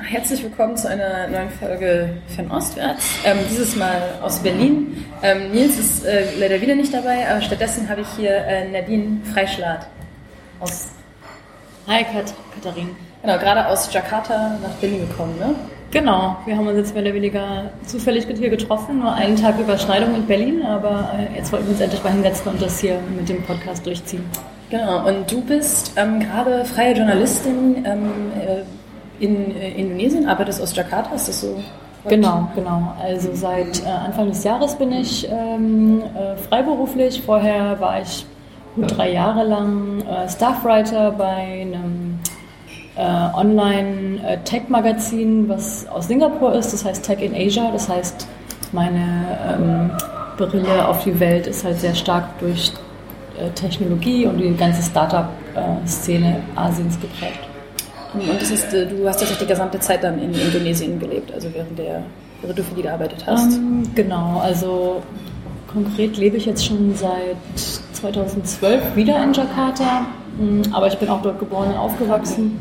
Herzlich willkommen zu einer neuen Folge von Ostwärts. Ähm, dieses Mal aus Berlin. Ähm, Nils ist äh, leider wieder nicht dabei, aber stattdessen habe ich hier äh, Nadine Freischlad aus. Hi Kat Katharin. Genau, gerade aus Jakarta nach Berlin gekommen, ne? Genau, wir haben uns jetzt mehr oder weniger zufällig hier getroffen, nur einen Tag Überschneidung in Berlin, aber äh, jetzt wollten wir uns endlich mal hinsetzen und das hier mit dem Podcast durchziehen. Genau, und du bist ähm, gerade freie Journalistin ähm, äh, in äh, Indonesien, arbeitest aus Jakarta, ist das so? Genau, genau. Also seit äh, Anfang des Jahres bin ich ähm, äh, freiberuflich. Vorher war ich gut drei Jahre lang äh, Staffwriter bei einem äh, Online-Tech-Magazin, was aus Singapur ist. Das heißt Tech in Asia. Das heißt, meine ähm, Brille auf die Welt ist halt sehr stark durch äh, Technologie und die ganze Startup-Szene Asiens geprägt. Und das ist, äh, du hast ja die gesamte Zeit dann in Indonesien gelebt, also während der während du für die gearbeitet hast. Um, ähm, genau, also konkret lebe ich jetzt schon seit 2012 wieder in Jakarta, mm, aber ich bin auch dort geboren und aufgewachsen.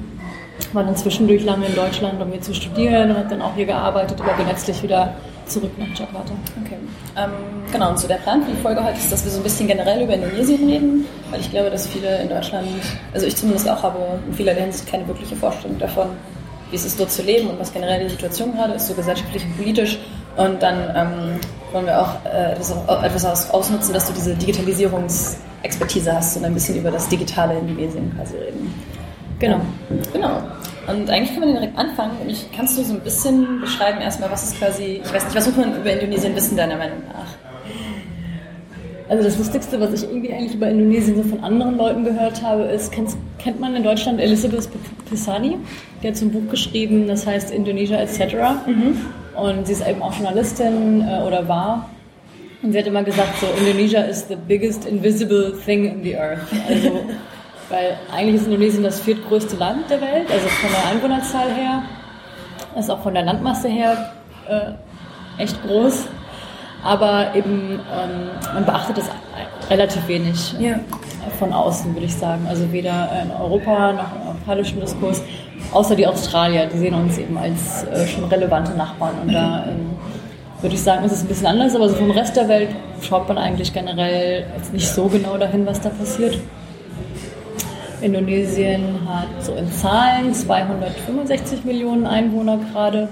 War dann zwischendurch lange in Deutschland, um hier zu studieren und habe dann auch hier gearbeitet, aber bin letztlich wieder zurück nach Jakarta. Okay. Ähm, genau, und so der Plan für die Folge heute ist, dass wir so ein bisschen generell über Indonesien reden, weil ich glaube, dass viele in Deutschland, also ich zumindest auch habe in vielerlei Hinsicht keine wirkliche Vorstellung davon, wie es ist, dort zu leben und was generell die Situation gerade ist, so gesellschaftlich und politisch. Und dann ähm, wollen wir auch äh, etwas, etwas ausnutzen, dass du diese Digitalisierungsexpertise hast und ein bisschen über das digitale Indonesien quasi reden. Genau. Genau. Und eigentlich kann man direkt anfangen. Nämlich kannst du so ein bisschen beschreiben erstmal, was ist quasi, ich weiß nicht, was muss man über Indonesien wissen, deiner Meinung nach? Also das Lustigste, was ich irgendwie eigentlich über Indonesien so von anderen Leuten gehört habe, ist, kennt, kennt man in Deutschland Elizabeth Pisani? Die hat so ein Buch geschrieben, das heißt Indonesia etc. Mhm. Und sie ist eben auch Journalistin äh, oder war. Und sie hat immer gesagt, so Indonesia is the biggest invisible thing in the earth. Also, weil eigentlich ist Indonesien das viertgrößte Land der Welt, also von der Einwohnerzahl her, ist auch von der Landmasse her äh, echt groß aber eben ähm, man beachtet es relativ wenig ja. von außen, würde ich sagen. Also weder in Europa noch im europäischen Diskurs, außer die Australier, die sehen uns eben als äh, schon relevante Nachbarn. Und da ähm, würde ich sagen, ist es ein bisschen anders, aber so vom Rest der Welt schaut man eigentlich generell jetzt nicht so genau dahin, was da passiert. Indonesien hat so in Zahlen 265 Millionen Einwohner gerade,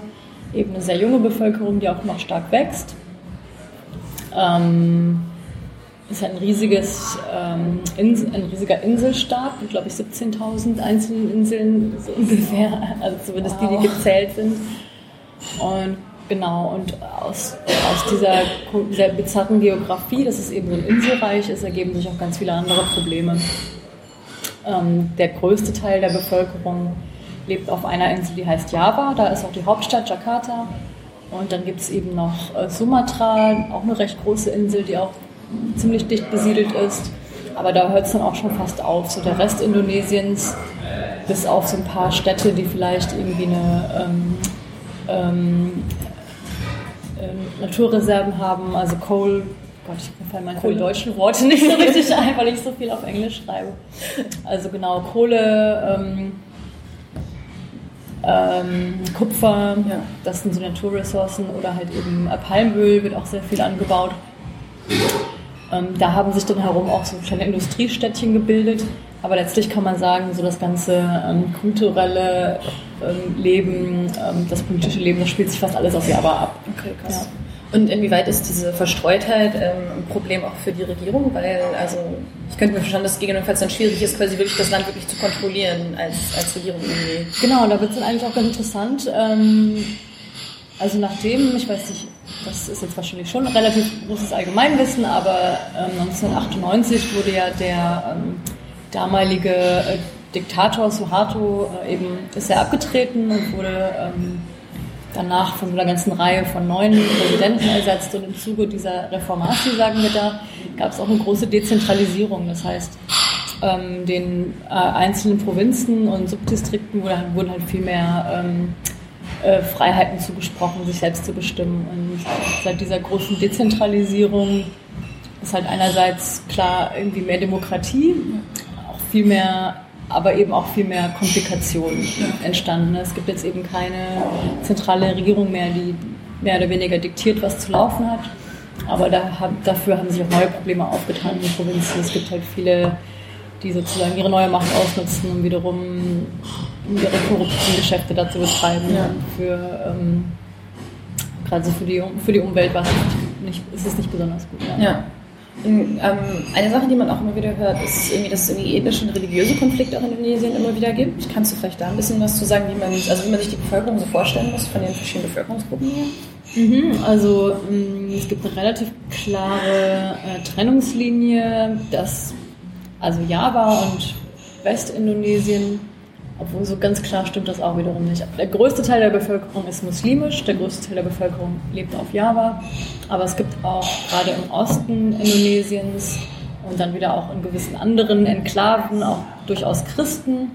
eben eine sehr junge Bevölkerung, die auch noch stark wächst. Ähm, ist ein riesiges, ähm, Insel, ein riesiger Inselstaat mit, glaube ich, 17.000 einzelnen Inseln so ungefähr, also zumindest wow. die, die gezählt sind. Und genau, und aus, aus dieser sehr bizarren Geografie, dass es eben so ein Inselreich ist, ergeben sich auch ganz viele andere Probleme. Ähm, der größte Teil der Bevölkerung lebt auf einer Insel, die heißt Java, da ist auch die Hauptstadt Jakarta. Und dann gibt es eben noch äh, Sumatra, auch eine recht große Insel, die auch ziemlich dicht besiedelt ist. Aber da hört es dann auch schon fast auf. So der Rest Indonesiens, bis auf so ein paar Städte, die vielleicht irgendwie eine ähm, ähm, äh, Naturreserven haben, also Coal. Gott, ich fallen meine Kohle. deutschen Worte nicht so richtig ein, weil ich so viel auf Englisch schreibe. Also genau, Kohle, ähm, ähm, Kupfer, ja. das sind so Naturressourcen oder halt eben Palmöl wird auch sehr viel angebaut. Ähm, da haben sich dann herum auch so kleine Industriestädtchen gebildet, aber letztlich kann man sagen, so das ganze ähm, kulturelle ähm, Leben, ähm, das politische Leben, das spielt sich fast alles auf Java ab. Okay, krass. Ja. Und inwieweit ist diese Verstreutheit ähm, ein Problem auch für die Regierung? Weil, also, ich könnte mir verstehen, dass es gegebenenfalls dann schwierig ist, quasi wirklich das Land wirklich zu kontrollieren als, als Regierung irgendwie. Genau, da wird es dann eigentlich auch ganz interessant. Ähm, also nachdem, ich weiß nicht, das ist jetzt wahrscheinlich schon ein relativ großes Allgemeinwissen, aber ähm, 1998 wurde ja der ähm, damalige äh, Diktator Suharto äh, eben ist er abgetreten und wurde ähm, danach von einer ganzen Reihe von neuen Präsidenten ersetzt und im Zuge dieser Reformation, sagen wir da, gab es auch eine große Dezentralisierung. Das heißt, ähm, den äh, einzelnen Provinzen und Subdistrikten wurde, wurden halt viel mehr ähm, äh, Freiheiten zugesprochen, sich selbst zu bestimmen. Und seit dieser großen Dezentralisierung ist halt einerseits klar irgendwie mehr Demokratie, auch viel mehr aber eben auch viel mehr Komplikationen entstanden. Es gibt jetzt eben keine zentrale Regierung mehr, die mehr oder weniger diktiert, was zu laufen hat. Aber da, dafür haben sich auch neue Probleme aufgetan in den Provinzen. Es gibt halt viele, die sozusagen ihre neue Macht ausnutzen, um wiederum ihre korrupten Geschäfte dazu betreiben. Ja. Für, ähm, gerade so für die, für die Umwelt war es nicht, ist es nicht besonders gut. Ja. ja. Ähm, eine Sache, die man auch immer wieder hört, ist irgendwie, dass es irgendwie ethnische und religiöse Konflikte auch in Indonesien immer wieder gibt. Kannst du vielleicht da ein bisschen was zu sagen, wie man, also wie man sich die Bevölkerung so vorstellen muss von den verschiedenen Bevölkerungsgruppen hier? Mhm, also mm, es gibt eine relativ klare äh, Trennungslinie, dass also Java und Westindonesien obwohl so ganz klar stimmt das auch wiederum nicht. Der größte Teil der Bevölkerung ist muslimisch, der größte Teil der Bevölkerung lebt auf Java. Aber es gibt auch gerade im Osten Indonesiens und dann wieder auch in gewissen anderen Enklaven auch durchaus Christen.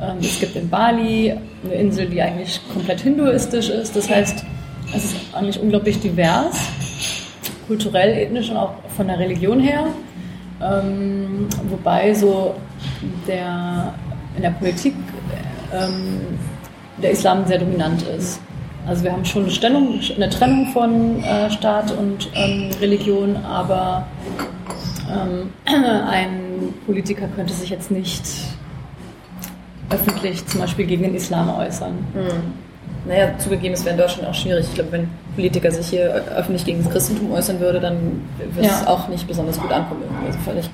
Ähm, es gibt in Bali eine Insel, die eigentlich komplett hinduistisch ist. Das heißt, es ist eigentlich unglaublich divers, kulturell, ethnisch und auch von der Religion her. Ähm, wobei so der in der Politik ähm, der Islam sehr dominant ist. Also wir haben schon eine, Stellung, eine Trennung von äh, Staat und ähm, Religion, aber ähm, ein Politiker könnte sich jetzt nicht öffentlich zum Beispiel gegen den Islam äußern. Mhm. Naja, zugegeben, es wäre in Deutschland auch schwierig. Ich glaube, wenn Politiker sich hier öffentlich gegen das Christentum äußern würde, dann würde ja. es auch nicht besonders gut ankommen. Also vielleicht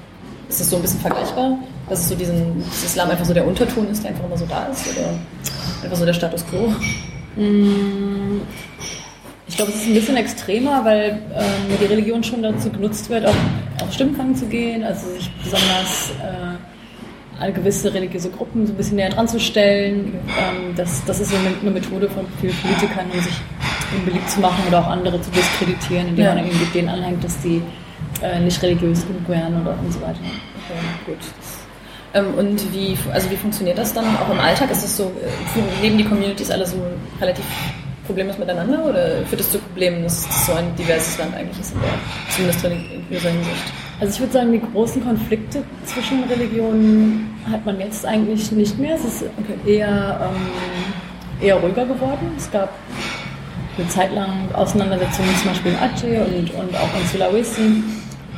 ist das so ein bisschen vergleichbar, dass es so diesen, dass Islam einfach so der Unterton ist, der einfach immer so da ist? Oder einfach so der Status quo? Mm, ich glaube, es ist ein bisschen extremer, weil ähm, die Religion schon dazu genutzt wird, auch auf Stimmfang zu gehen, also sich besonders äh, an gewisse religiöse Gruppen so ein bisschen näher dran zu stellen. Ähm, das, das ist eine Methode von vielen Politikern, um sich beliebt zu machen oder auch andere zu diskreditieren, indem ja. man irgendwie denen anhängt, dass die äh, nicht religiös wären oder und so weiter. Okay, gut. Ähm, und wie, also wie funktioniert das dann auch im Alltag? Ist das so, äh, leben die Communities alle so relativ problemlos miteinander oder führt das zu Problemen, dass es so ein diverses Land eigentlich ist, in der, zumindest religiöser Hinsicht? Also ich würde sagen, die großen Konflikte zwischen Religionen hat man jetzt eigentlich nicht mehr. Es ist eher, ähm, eher ruhiger geworden. Es gab eine Zeit lang Auseinandersetzungen zum Beispiel in Aceh und, und auch in Sulawesi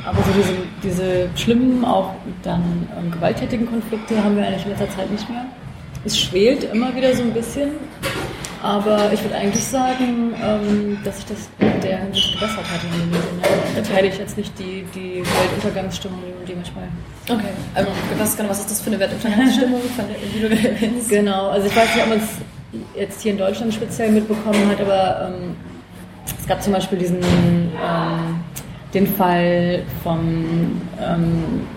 aber so diese, diese schlimmen, auch dann ähm, gewalttätigen Konflikte haben wir eigentlich in letzter Zeit nicht mehr. Es schwelt immer wieder so ein bisschen, aber ich würde eigentlich sagen, ähm, dass sich das in der Hinsicht gebessert hat in Indonesien. Ja. Da teile ich jetzt nicht die, die Weltuntergangsstimmung, die manchmal. Okay, also, was, was ist das für eine Weltuntergangsstimmung, die du erwähnst? Genau, also ich weiß nicht, ob man es jetzt hier in Deutschland speziell mitbekommen hat, aber ähm, es gab zum Beispiel diesen. Ähm, den Fall vom, ähm,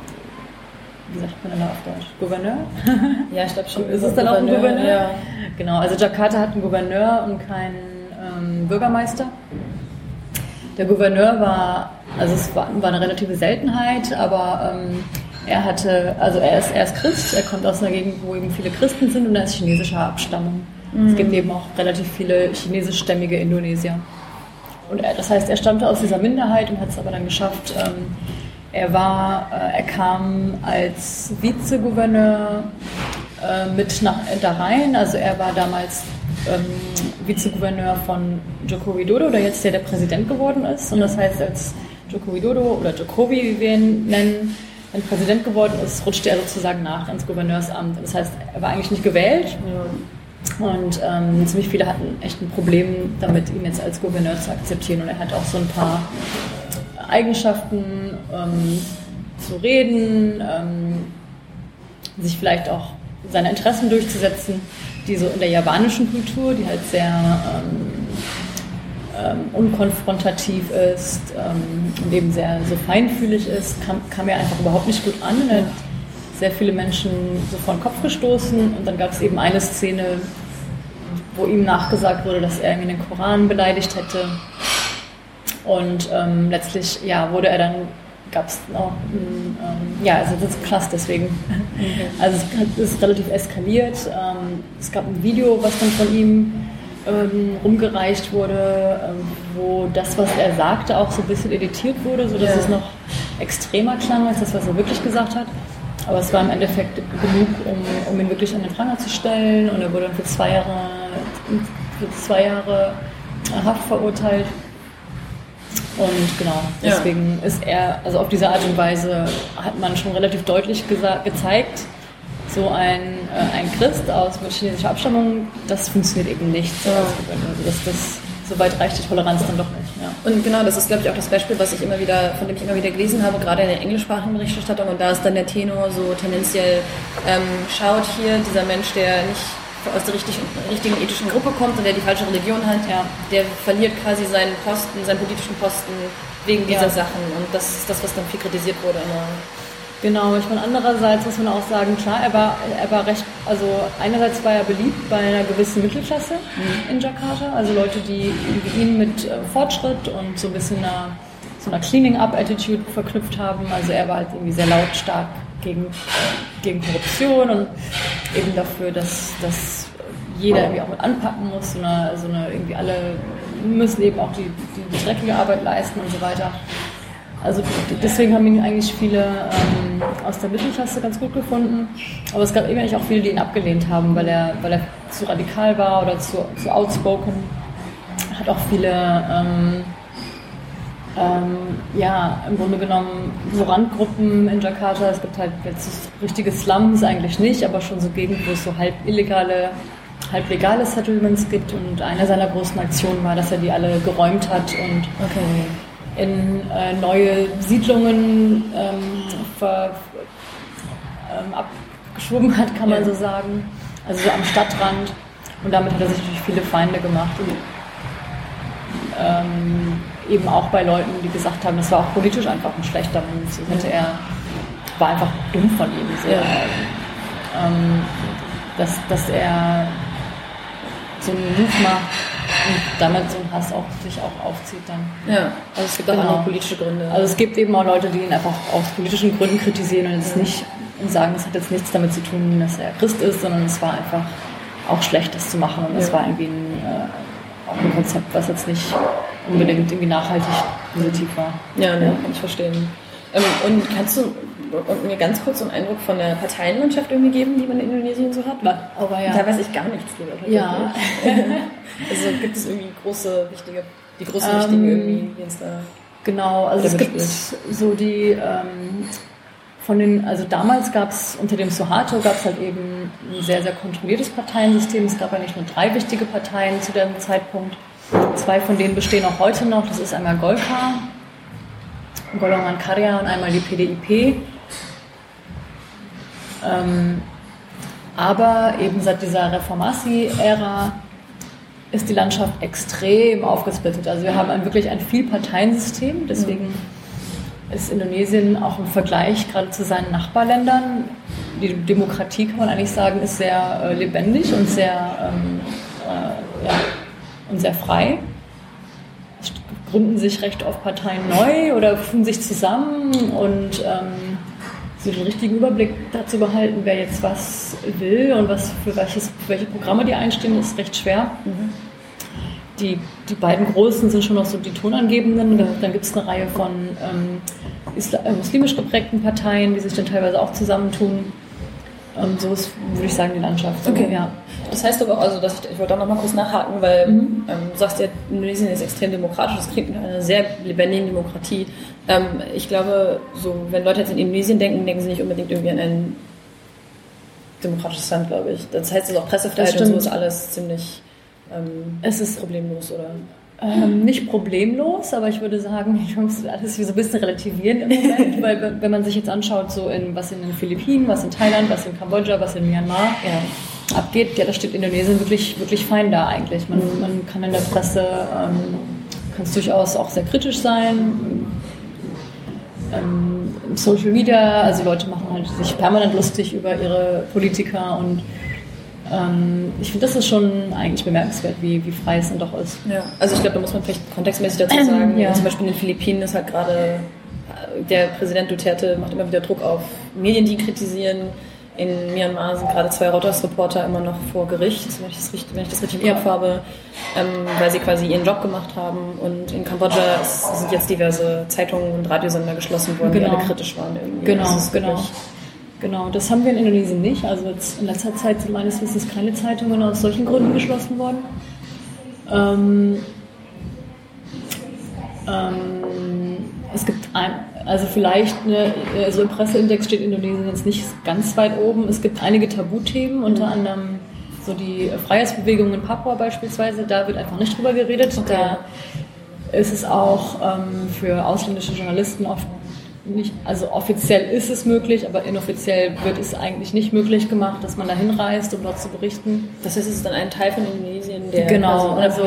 wie sagt man denn da auf Deutsch, Gouverneur? Ja, ich glaube schon. Ist es dann auch ein Gouverneur? Ja. Genau, also Jakarta hat einen Gouverneur und keinen ähm, Bürgermeister. Der Gouverneur war, also es war, war eine relative Seltenheit, aber ähm, er hatte, also er ist, er ist Christ, er kommt aus einer Gegend, wo eben viele Christen sind und er ist chinesischer Abstammung. Mhm. Es gibt eben auch relativ viele chinesischstämmige Indonesier. Und er, das heißt, er stammte aus dieser Minderheit und hat es aber dann geschafft. Ähm, er war, äh, er kam als Vizegouverneur äh, mit nach da rein. Also er war damals ähm, Vizegouverneur von Joko Widodo, der jetzt ja der Präsident geworden ist. Und das heißt, als Joko Widodo oder Jokowi, wie wir ihn nennen, ein Präsident geworden ist, rutschte er sozusagen nach ins Gouverneursamt. Das heißt, er war eigentlich nicht gewählt. Und ähm, ziemlich viele hatten echt ein Problem damit, ihn jetzt als Gouverneur zu akzeptieren. Und er hat auch so ein paar Eigenschaften ähm, zu reden, ähm, sich vielleicht auch seine Interessen durchzusetzen, die so in der japanischen Kultur, die halt sehr ähm, ähm, unkonfrontativ ist ähm, und eben sehr so feinfühlig ist, kam, kam er einfach überhaupt nicht gut an. Und sehr viele Menschen so vor den Kopf gestoßen und dann gab es eben eine Szene, wo ihm nachgesagt wurde, dass er irgendwie den Koran beleidigt hätte. Und ähm, letztlich ja, wurde er dann, gab es noch, ähm, ja, also das ist krass deswegen. Okay. Also es ist relativ eskaliert. Ähm, es gab ein Video, was dann von ihm ähm, rumgereicht wurde, ähm, wo das, was er sagte, auch so ein bisschen editiert wurde, sodass ja. es noch extremer klang als das, was er wirklich gesagt hat. Aber es war im Endeffekt genug, um, um ihn wirklich an den Pranger zu stellen und er wurde dann für zwei Jahre, für zwei Jahre Haft verurteilt. Und genau, deswegen ja. ist er, also auf diese Art und Weise hat man schon relativ deutlich gezeigt, so ein, äh, ein Christ aus mit chinesischer Abstammung, das funktioniert eben nicht. Ja. Also das, das, so weit reicht die Toleranz dann doch nicht. Ja. Und genau, das ist, glaube ich, auch das Beispiel, was ich immer wieder, von dem ich immer wieder gelesen habe, gerade in der englischsprachigen Berichterstattung. Und da ist dann der Tenor so tendenziell, ähm, schaut hier, dieser Mensch, der nicht aus der richtigen, richtigen ethischen Gruppe kommt und der die falsche Religion hat, ja. der verliert quasi seinen Posten, seinen politischen Posten wegen dieser ja. Sachen. Und das ist das, was dann viel kritisiert wurde immer. Genau, ich meine, andererseits muss man auch sagen, klar, er war, er war recht, also einerseits war er beliebt bei einer gewissen Mittelklasse mhm. in Jakarta, also Leute, die ihn mit äh, Fortschritt und so ein bisschen einer, so einer Cleaning-up-Attitude verknüpft haben. Also er war halt irgendwie sehr lautstark gegen, gegen Korruption und eben dafür, dass, dass jeder irgendwie auch mit anpacken muss, so eine, so eine irgendwie alle müssen eben auch die, die dreckige Arbeit leisten und so weiter. Also deswegen haben ihn eigentlich viele ähm, aus der Mittelklasse ganz gut gefunden. Aber es gab eben auch viele, die ihn abgelehnt haben, weil er, weil er zu radikal war oder zu, zu outspoken. Hat auch viele, ähm, ähm, ja, im Grunde genommen so Randgruppen in Jakarta. Es gibt halt jetzt richtige Slums eigentlich nicht, aber schon so Gegenden, wo es so halb illegale halb legale Settlements gibt und eine seiner großen Aktionen war, dass er die alle geräumt hat und okay in äh, neue Siedlungen ähm, ver, ähm, abgeschoben hat, kann man ja. so sagen. Also so am Stadtrand. Und damit hat er sich natürlich viele Feinde gemacht. Und, ähm, eben auch bei Leuten, die gesagt haben, das war auch politisch einfach ein schlechter Move. So hätte er, war einfach dumm von ihm. So, ja. Ähm, dass, dass er so einen Move macht, und damit so ein Hass auch sich auch aufzieht dann. Ja, also es gibt genau. auch andere politische Gründe. Also es gibt eben auch Leute, die ihn einfach aus politischen Gründen kritisieren und jetzt nicht und sagen, es hat jetzt nichts damit zu tun, dass er Christ ist, sondern es war einfach auch schlecht, das zu machen und es ja. war irgendwie ein, äh, auch ein Konzept, was jetzt nicht unbedingt irgendwie nachhaltig positiv war. Ja, ne, kann ich verstehen. Ähm, und kannst du mir ganz kurz so einen Eindruck von der Parteienlandschaft irgendwie geben, die man in Indonesien so hat? Aber ja. Da weiß ich gar nichts drüber. Ja. also gibt es irgendwie große, wichtige, die großen ähm, wichtigen irgendwie, die uns da. Genau, also es gibt so die ähm, von den, also damals gab es unter dem Suharto gab es halt eben ein sehr, sehr kontrolliertes Parteiensystem. Es gab ja nicht nur drei wichtige Parteien zu dem Zeitpunkt. Zwei von denen bestehen auch heute noch. Das ist einmal Golkar, Golongan Karya und einmal die PDIP. Ähm, aber eben seit dieser Reformasi-Ära ist die Landschaft extrem aufgesplittet. Also wir haben ein, wirklich ein Vielparteiensystem, deswegen ist Indonesien auch im Vergleich gerade zu seinen Nachbarländern, die Demokratie kann man eigentlich sagen, ist sehr äh, lebendig und sehr, ähm, äh, ja, und sehr frei. Es gründen sich recht oft Parteien neu oder fügen sich zusammen und ähm, so den richtigen Überblick dazu behalten, wer jetzt was will und was für, welches, für welche Programme die einstehen, ist recht schwer. Mhm. Die, die beiden großen sind schon noch so die Tonangebenden. Dann gibt es eine Reihe von ähm, äh, muslimisch geprägten Parteien, die sich dann teilweise auch zusammentun. Ähm, so ist, würde ich sagen, die Landschaft. Okay. Ja. Das heißt aber auch, also dass ich, ich wollte auch noch mal kurz nachhaken, weil mhm. ähm, du sagst ja, Indonesien ist extrem demokratisch, das klingt nach einer sehr lebendigen Demokratie. Ähm, ich glaube, so, wenn Leute jetzt in Indonesien denken, denken sie nicht unbedingt irgendwie an ein demokratisches Land, glaube ich. Das heißt, es ist auch Pressefreiheit und so ist alles ziemlich ähm, es ist problemlos, oder? Ähm, nicht problemlos, aber ich würde sagen, ich muss alles so ein bisschen relativieren im Moment, weil wenn man sich jetzt anschaut, so in, was in den Philippinen, was in Thailand, was in Kambodscha, was in Myanmar ja. abgeht, ja, da steht Indonesien wirklich, wirklich fein da eigentlich. Man, mhm. man kann in der Presse, ähm, kann es durchaus auch sehr kritisch sein. Ähm, Social Media, also Leute machen halt sich permanent lustig über ihre Politiker und ähm, ich finde, das ist schon eigentlich bemerkenswert, wie, wie frei es dann doch ist. Ja, also ich glaube, da muss man vielleicht kontextmäßig dazu sagen, ja. zum Beispiel in den Philippinen ist halt gerade äh, der Präsident Duterte macht immer wieder Druck auf Medien, die kritisieren. In Myanmar sind gerade zwei Reuters-Reporter immer noch vor Gericht, wenn ich das richtig, wenn ich das richtig im Kopf habe, ähm, weil sie quasi ihren Job gemacht haben. Und in Kambodscha sind jetzt diverse Zeitungen und Radiosender geschlossen worden, genau. die alle kritisch waren. Irgendwie. Genau, genau Genau, das haben wir in Indonesien nicht. Also jetzt in letzter Zeit sind meines Wissens keine Zeitungen aus solchen Gründen geschlossen worden. Ähm, ähm, es gibt ein, also vielleicht eine, so im Presseindex steht Indonesien jetzt nicht ganz weit oben. Es gibt einige Tabuthemen, unter anderem so die Freiheitsbewegung in Papua beispielsweise. Da wird einfach nicht drüber geredet. Okay. Da ist es auch ähm, für ausländische Journalisten oft nicht, also offiziell ist es möglich, aber inoffiziell wird es eigentlich nicht möglich gemacht, dass man da hinreist, um dort zu berichten. Das heißt, es ist dann ein Teil von Indonesien, der genau, also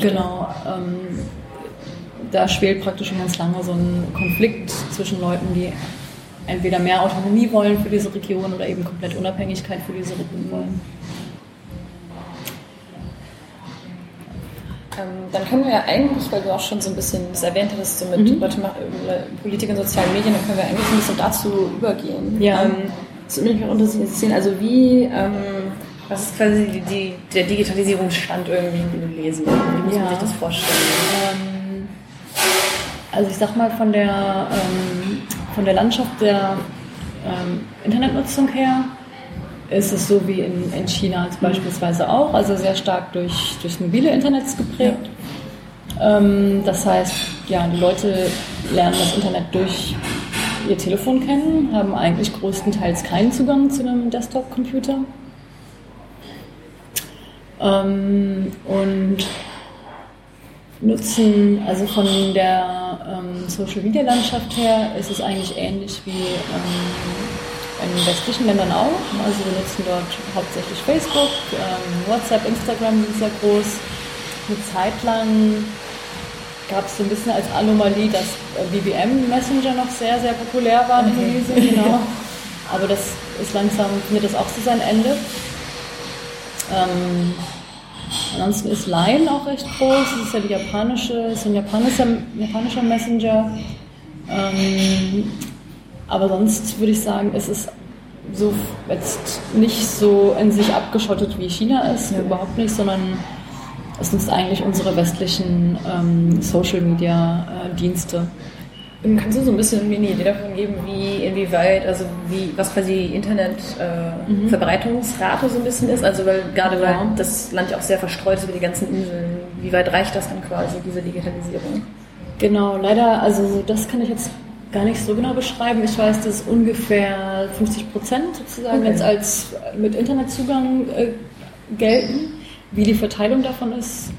genau, ähm, da schwelt praktisch schon ganz lange so ein Konflikt zwischen Leuten, die entweder mehr Autonomie wollen für diese Region oder eben komplett Unabhängigkeit für diese Region wollen. Ähm, dann können wir ja eigentlich, weil du auch schon so ein bisschen das erwähnt hattest, so mit mhm. Leute, äh, Politik in sozialen Medien, dann können wir eigentlich ein bisschen dazu übergehen. Ja. Ähm, das würde mich auch interessieren, also wie, ähm, was ist quasi die, die, der Digitalisierungsstand irgendwie Indonesien? Wie muss ja. man sich das vorstellen? Ähm, also ich sag mal von der, ähm, von der Landschaft der ähm, Internetnutzung her, ist es so wie in, in China beispielsweise auch, also sehr stark durch, durch mobile Internets geprägt. Ja. Ähm, das heißt, ja, die Leute lernen das Internet durch ihr Telefon kennen, haben eigentlich größtenteils keinen Zugang zu einem Desktop-Computer. Ähm, und nutzen, also von der ähm, Social-Media-Landschaft her ist es eigentlich ähnlich wie ähm, in westlichen Ländern auch. Also wir nutzen dort hauptsächlich Facebook, ähm, WhatsApp, Instagram sind sehr groß. Eine Zeit lang gab es so ein bisschen als Anomalie, dass BBM Messenger noch sehr, sehr populär war in Indonesien, genau. Aber das ist langsam, findet das auch so sein Ende. Ähm, ansonsten ist Line auch recht groß. Das ist ja die japanische, ist ein japanischer, japanischer Messenger. Ähm, aber sonst würde ich sagen, es ist so jetzt nicht so in sich abgeschottet wie China ist, ja. überhaupt nicht, sondern es nutzt eigentlich unsere westlichen ähm, Social Media äh, Dienste. Kannst du so ein bisschen eine Idee davon geben, wie, inwieweit, also wie, was quasi Internetverbreitungsrate äh, mhm. so ein bisschen ist? Also weil gerade ja. weil das Land ja auch sehr verstreut ist über die ganzen Inseln, wie weit reicht das dann quasi, diese Digitalisierung? Genau, leider, also das kann ich jetzt gar nicht so genau beschreiben. Ich weiß, dass ungefähr 50 Prozent sozusagen okay. jetzt als mit Internetzugang äh, gelten. Wie die Verteilung davon ist,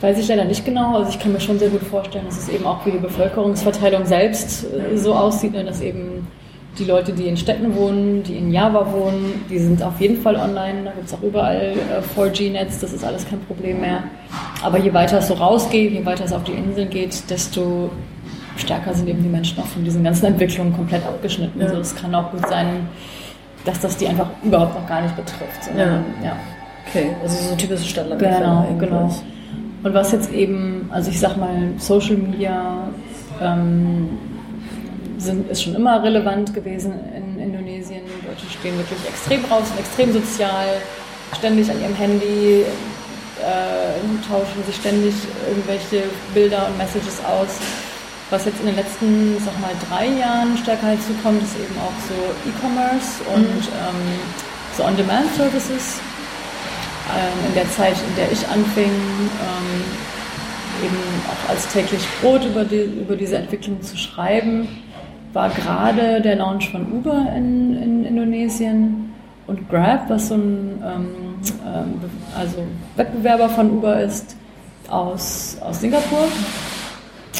weiß ich leider nicht genau. Also ich kann mir schon sehr gut vorstellen, dass es eben auch wie die Bevölkerungsverteilung selbst äh, so aussieht, ne, dass eben die Leute, die in Städten wohnen, die in Java wohnen, die sind auf jeden Fall online. Da gibt es auch überall äh, 4G-Netz, das ist alles kein Problem mehr. Aber je weiter es so rausgeht, je weiter es auf die Inseln geht, desto stärker sind eben die Menschen auch von diesen ganzen Entwicklungen komplett abgeschnitten. Ja. Also es kann auch gut sein, dass das die einfach überhaupt noch gar nicht betrifft. Sondern, ja. ja. Okay, also so typische Stadtland. Genau, genau. Und was jetzt eben, also ich sag mal, Social Media ähm, sind, ist schon immer relevant gewesen in Indonesien. Die Leute stehen wirklich extrem raus und extrem sozial, ständig an ihrem Handy, äh, tauschen sich ständig irgendwelche Bilder und Messages aus. Was jetzt in den letzten, sag mal, drei Jahren stärker hinzukommt, ist eben auch so E-Commerce und mhm. ähm, so On-Demand-Services. Ähm, in der Zeit, in der ich anfing, ähm, eben auch als täglich Brot über, die, über diese Entwicklung zu schreiben, war gerade der Launch von Uber in, in Indonesien und Grab, was so ein ähm, ähm also Wettbewerber von Uber ist, aus, aus Singapur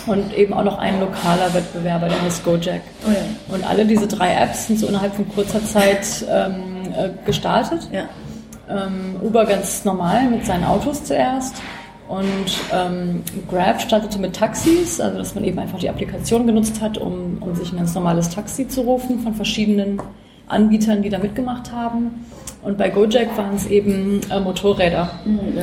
und eben auch noch ein lokaler Wettbewerber, der heißt Gojek. Oh ja. Und alle diese drei Apps sind so innerhalb von kurzer Zeit ähm, äh, gestartet. Ja. Ähm, Uber ganz normal mit seinen Autos zuerst. Und ähm, Grab startete mit Taxis, also dass man eben einfach die Applikation genutzt hat, um, um sich ein ganz normales Taxi zu rufen von verschiedenen Anbietern, die da mitgemacht haben. Und bei Gojek waren es eben äh, Motorräder. Mhm.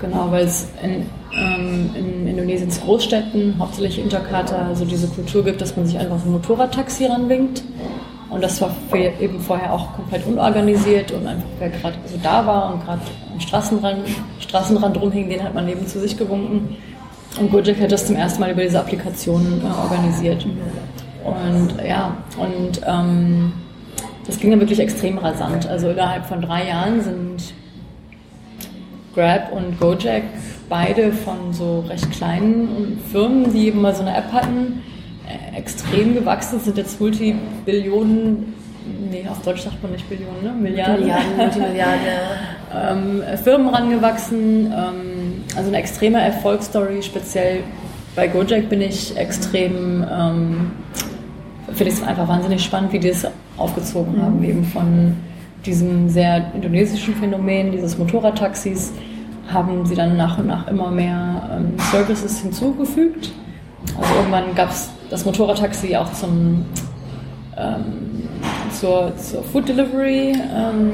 Genau, weil es in ähm, in Indonesiens Großstädten, hauptsächlich in Jakarta, so diese Kultur gibt, dass man sich einfach ein Motorradtaxi ranwinkt. Und das war eben vorher auch komplett unorganisiert und einfach wer gerade so da war und gerade am Straßenrand, Straßenrand rumhing, den hat man neben zu sich gewunken. Und Gojek hat das zum ersten Mal über diese Applikation äh, organisiert. Und ja, und ähm, das ging dann wirklich extrem rasant. Also innerhalb von drei Jahren sind Grab und Gojek beide von so recht kleinen Firmen, die eben mal so eine App hatten, äh, extrem gewachsen, sind jetzt Multibillionen, nee, auf Deutsch sagt man nicht Billionen, ne? Milliarden. Milliarden, Multimilliarden, ähm, Firmen rangewachsen. Ähm, also eine extreme Erfolgsstory, speziell bei Gojek bin ich extrem, ähm, finde ich es einfach wahnsinnig spannend, wie die es aufgezogen mhm. haben, eben von diesem sehr indonesischen Phänomen, dieses Motorradtaxis, haben sie dann nach und nach immer mehr ähm, Services hinzugefügt. Also irgendwann gab es das Motorradtaxi auch zum, ähm, zur, zur Food Delivery, ähm,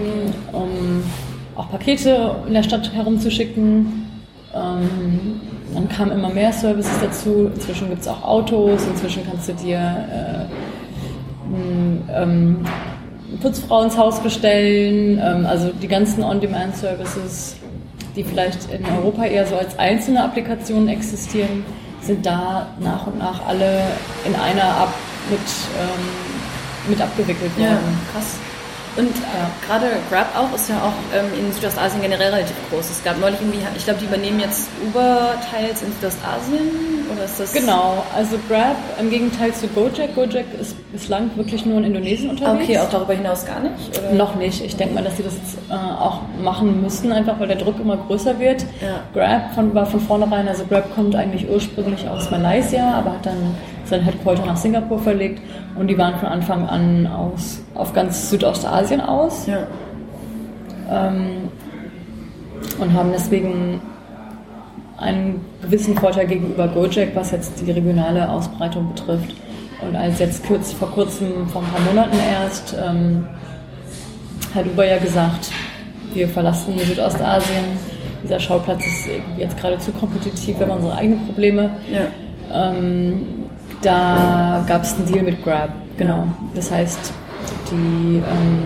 um auch Pakete in der Stadt herumzuschicken. Ähm, dann kamen immer mehr Services dazu. Inzwischen gibt es auch Autos. Inzwischen kannst du dir äh, ähm, Putzfrau ins Haus bestellen. Ähm, also die ganzen On-Demand-Services, die vielleicht in Europa eher so als einzelne Applikationen existieren, sind da nach und nach alle in einer App mit, ähm, mit abgewickelt worden. Ja, krass. Und äh, gerade Grab auch ist ja auch ähm, in Südostasien generell relativ groß. Es gab neulich irgendwie, ich glaube, die übernehmen jetzt Uber-Teils in Südostasien oder ist das? Genau, also Grab im Gegenteil zu Gojek. Gojek ist bislang wirklich nur in Indonesien unterwegs. Okay, auch darüber hinaus gar nicht? Oder? Noch nicht. Ich denke mal, dass sie das jetzt, äh, auch machen müssen, einfach weil der Druck immer größer wird. Ja. Grab von, war von vornherein, also Grab kommt eigentlich ursprünglich aus Malaysia, aber hat dann sein Headquarter nach Singapur verlegt und die waren von Anfang an aus, auf ganz Südostasien aus. Ja. Ähm, und haben deswegen einen gewissen Vorteil gegenüber Gojek, was jetzt die regionale Ausbreitung betrifft. Und als jetzt kurz, vor kurzem, vor ein paar Monaten erst, ähm, hat Uber ja gesagt, wir verlassen Südostasien. Dieser Schauplatz ist jetzt gerade zu kompetitiv, wir haben unsere eigenen Probleme. Ja. Ähm, da gab es einen Deal mit Grab, genau. Das heißt, die ähm,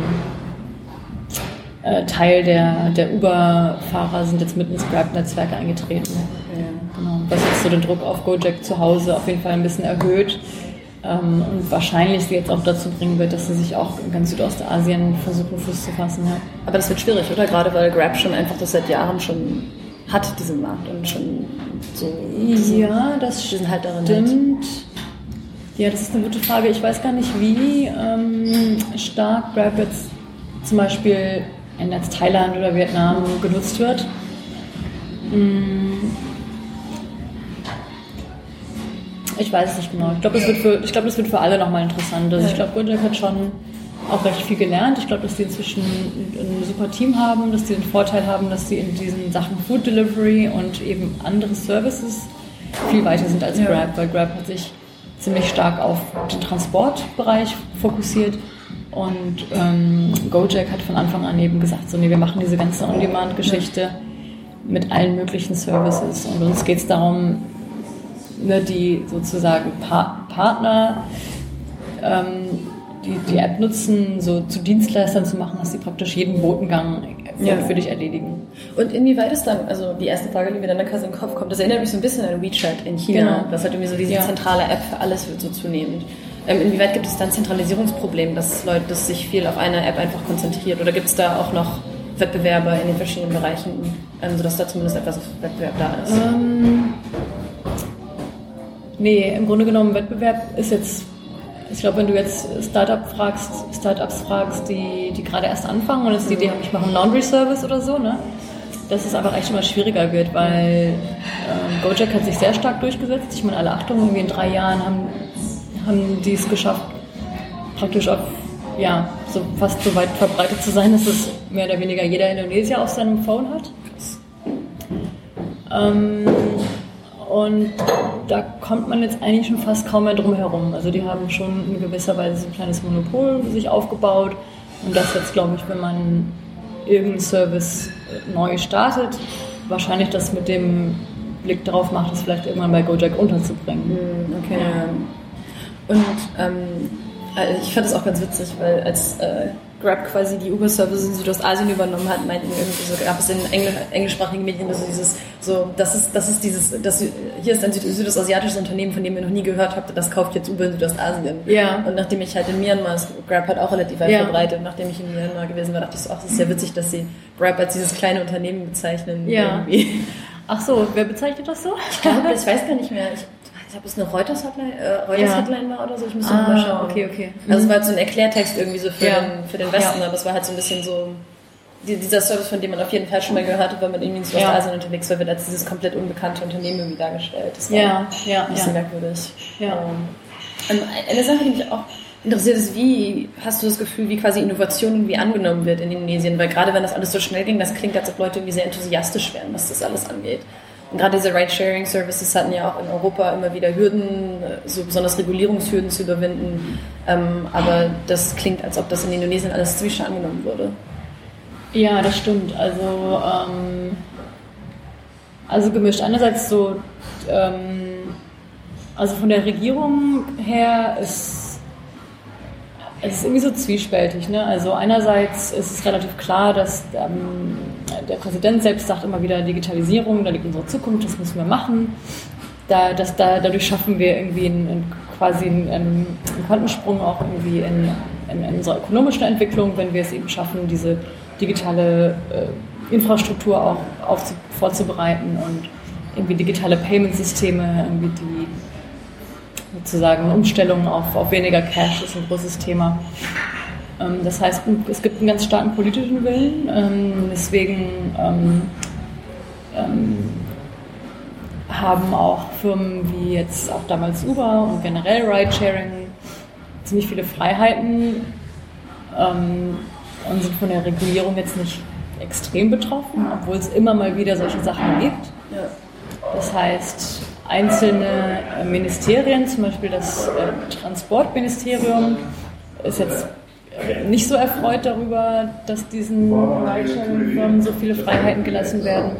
äh, Teil der, der Uber-Fahrer sind jetzt mit ins Grab-Netzwerk eingetreten. Ja. Genau. Was jetzt so den Druck auf Gojek zu Hause auf jeden Fall ein bisschen erhöht. Ähm, und wahrscheinlich sie jetzt auch dazu bringen wird, dass sie sich auch in ganz Südostasien versuchen, Fuß zu fassen. Ja. Aber das wird schwierig, oder? Gerade weil Grab schon einfach das seit Jahren schon hat, diesen Markt und schon so. Ja, das stimmt. Halt darin stimmt. Halt. Ja, das ist eine gute Frage. Ich weiß gar nicht, wie ähm, stark Grab jetzt zum Beispiel in jetzt Thailand oder Vietnam genutzt wird. Mm. Ich weiß es nicht genau. Ich glaube, das, wird für, glaub, das wird für alle nochmal interessant. Also ich glaube, Gojek hat schon auch recht viel gelernt. Ich glaube, dass die inzwischen ein super Team haben, dass die den Vorteil haben, dass sie in diesen Sachen Food Delivery und eben andere Services viel weiter sind als Grab, weil Grab hat sich ziemlich stark auf den Transportbereich fokussiert. Und ähm, Gojek hat von Anfang an eben gesagt, so nee, wir machen diese ganze On-Demand-Geschichte mit allen möglichen Services. Und uns geht es darum, ne, die sozusagen pa Partner, ähm, die die App nutzen, so zu Dienstleistern zu machen, dass sie praktisch jeden Botengang ja. für dich erledigen. Und inwieweit ist dann, also die erste Frage, die mir dann in den Kopf kommt, das erinnert mich so ein bisschen an WeChat in China. Genau. Das hat irgendwie so diese ja. zentrale App für alles wird so zunehmend. Ähm, inwieweit gibt es dann Zentralisierungsproblem, dass Leute, dass sich viel auf eine App einfach konzentriert? Oder gibt es da auch noch Wettbewerber in den verschiedenen Bereichen, ähm, sodass da zumindest etwas Wettbewerb da ist? Ähm, nee, im Grunde genommen Wettbewerb ist jetzt ich glaube, wenn du jetzt Startup fragst, Startups fragst, die, die gerade erst anfangen und jetzt die Idee haben, ich mache einen Laundry Service oder so, ne? dass es einfach echt immer schwieriger wird, weil ähm, Gojek hat sich sehr stark durchgesetzt. Ich meine, alle Achtung, irgendwie in drei Jahren haben, haben die es geschafft, praktisch auf, ja, so fast so weit verbreitet zu sein, dass es mehr oder weniger jeder Indonesier auf seinem Phone hat. Ähm, und da kommt man jetzt eigentlich schon fast kaum mehr drum herum. Also die haben schon in gewisser Weise so ein kleines Monopol sich aufgebaut. Und das jetzt, glaube ich, wenn man irgendeinen Service neu startet, wahrscheinlich das mit dem Blick darauf macht, es vielleicht irgendwann bei Gojek unterzubringen. Hm, okay. Und ähm, äh, ich fand das auch ganz witzig, weil als äh, Grab quasi die Uber-Services in Südostasien übernommen hat, meinten irgendwie so, gab es in Engl englischsprachigen Medien so dieses, so, das ist, das ist dieses, das, hier ist ein Süd südostasiatisches Unternehmen, von dem ihr noch nie gehört habt, das kauft jetzt Uber in Südostasien. Ja. Und nachdem ich halt in Myanmar, ist Grab halt auch relativ weit ja. verbreitet, nachdem ich in Myanmar gewesen war, dachte ich so, ach, das ist sehr witzig, dass sie Grab als dieses kleine Unternehmen bezeichnen. Ja. Irgendwie. Ach so, wer bezeichnet das so? Ich glaube, ich weiß gar nicht mehr. Ich, ich glaube, es eine Reuters-Hotline äh, Reuters ja. war oder so. Ich muss ah, mal schauen. Okay, okay. Also es war halt so ein Erklärtext irgendwie so für, ja. den, für den Westen, ja. aber es war halt so ein bisschen so dieser Service, von dem man auf jeden Fall schon mal gehört hat, weil man irgendwie in Südostasien ja. unterwegs war, wird als dieses komplett unbekannte Unternehmen irgendwie dargestellt. Das war ja, ja, ein bisschen merkwürdig. Ähm, eine Sache, die mich auch interessiert ist, wie hast du das Gefühl, wie quasi Innovation irgendwie angenommen wird in Indonesien? Weil gerade wenn das alles so schnell ging, das klingt, als ob Leute irgendwie sehr enthusiastisch wären, was das alles angeht. Gerade diese Ride-Sharing-Services hatten ja auch in Europa immer wieder Hürden, so besonders Regulierungshürden zu überwinden. Ähm, aber das klingt, als ob das in Indonesien alles ziemlich angenommen wurde. Ja, das stimmt. Also, ähm, also gemischt. Einerseits so, ähm, also von der Regierung her ist es ist irgendwie so zwiespältig. Ne? Also einerseits ist es relativ klar, dass ähm, der Präsident selbst sagt immer wieder Digitalisierung, da liegt unsere Zukunft, das müssen wir machen. Da, das, da, dadurch schaffen wir irgendwie einen, einen, quasi einen, einen Quantensprung auch irgendwie in, in, in, unserer ökonomischen Entwicklung, wenn wir es eben schaffen, diese digitale äh, Infrastruktur auch aufzu, vorzubereiten und irgendwie digitale Payment-Systeme, irgendwie die sozusagen Umstellung auf, auf weniger Cash ist ein großes Thema. Ähm, das heißt, es gibt einen ganz starken politischen Willen. Ähm, deswegen ähm, haben auch Firmen wie jetzt auch damals Uber und generell Ridesharing ziemlich viele Freiheiten und sind von der Regulierung jetzt nicht extrem betroffen, obwohl es immer mal wieder solche Sachen gibt. Das heißt, einzelne Ministerien, zum Beispiel das äh, Transportministerium, ist jetzt nicht so erfreut darüber, dass diesen Firmen so viele Freiheiten gelassen werden.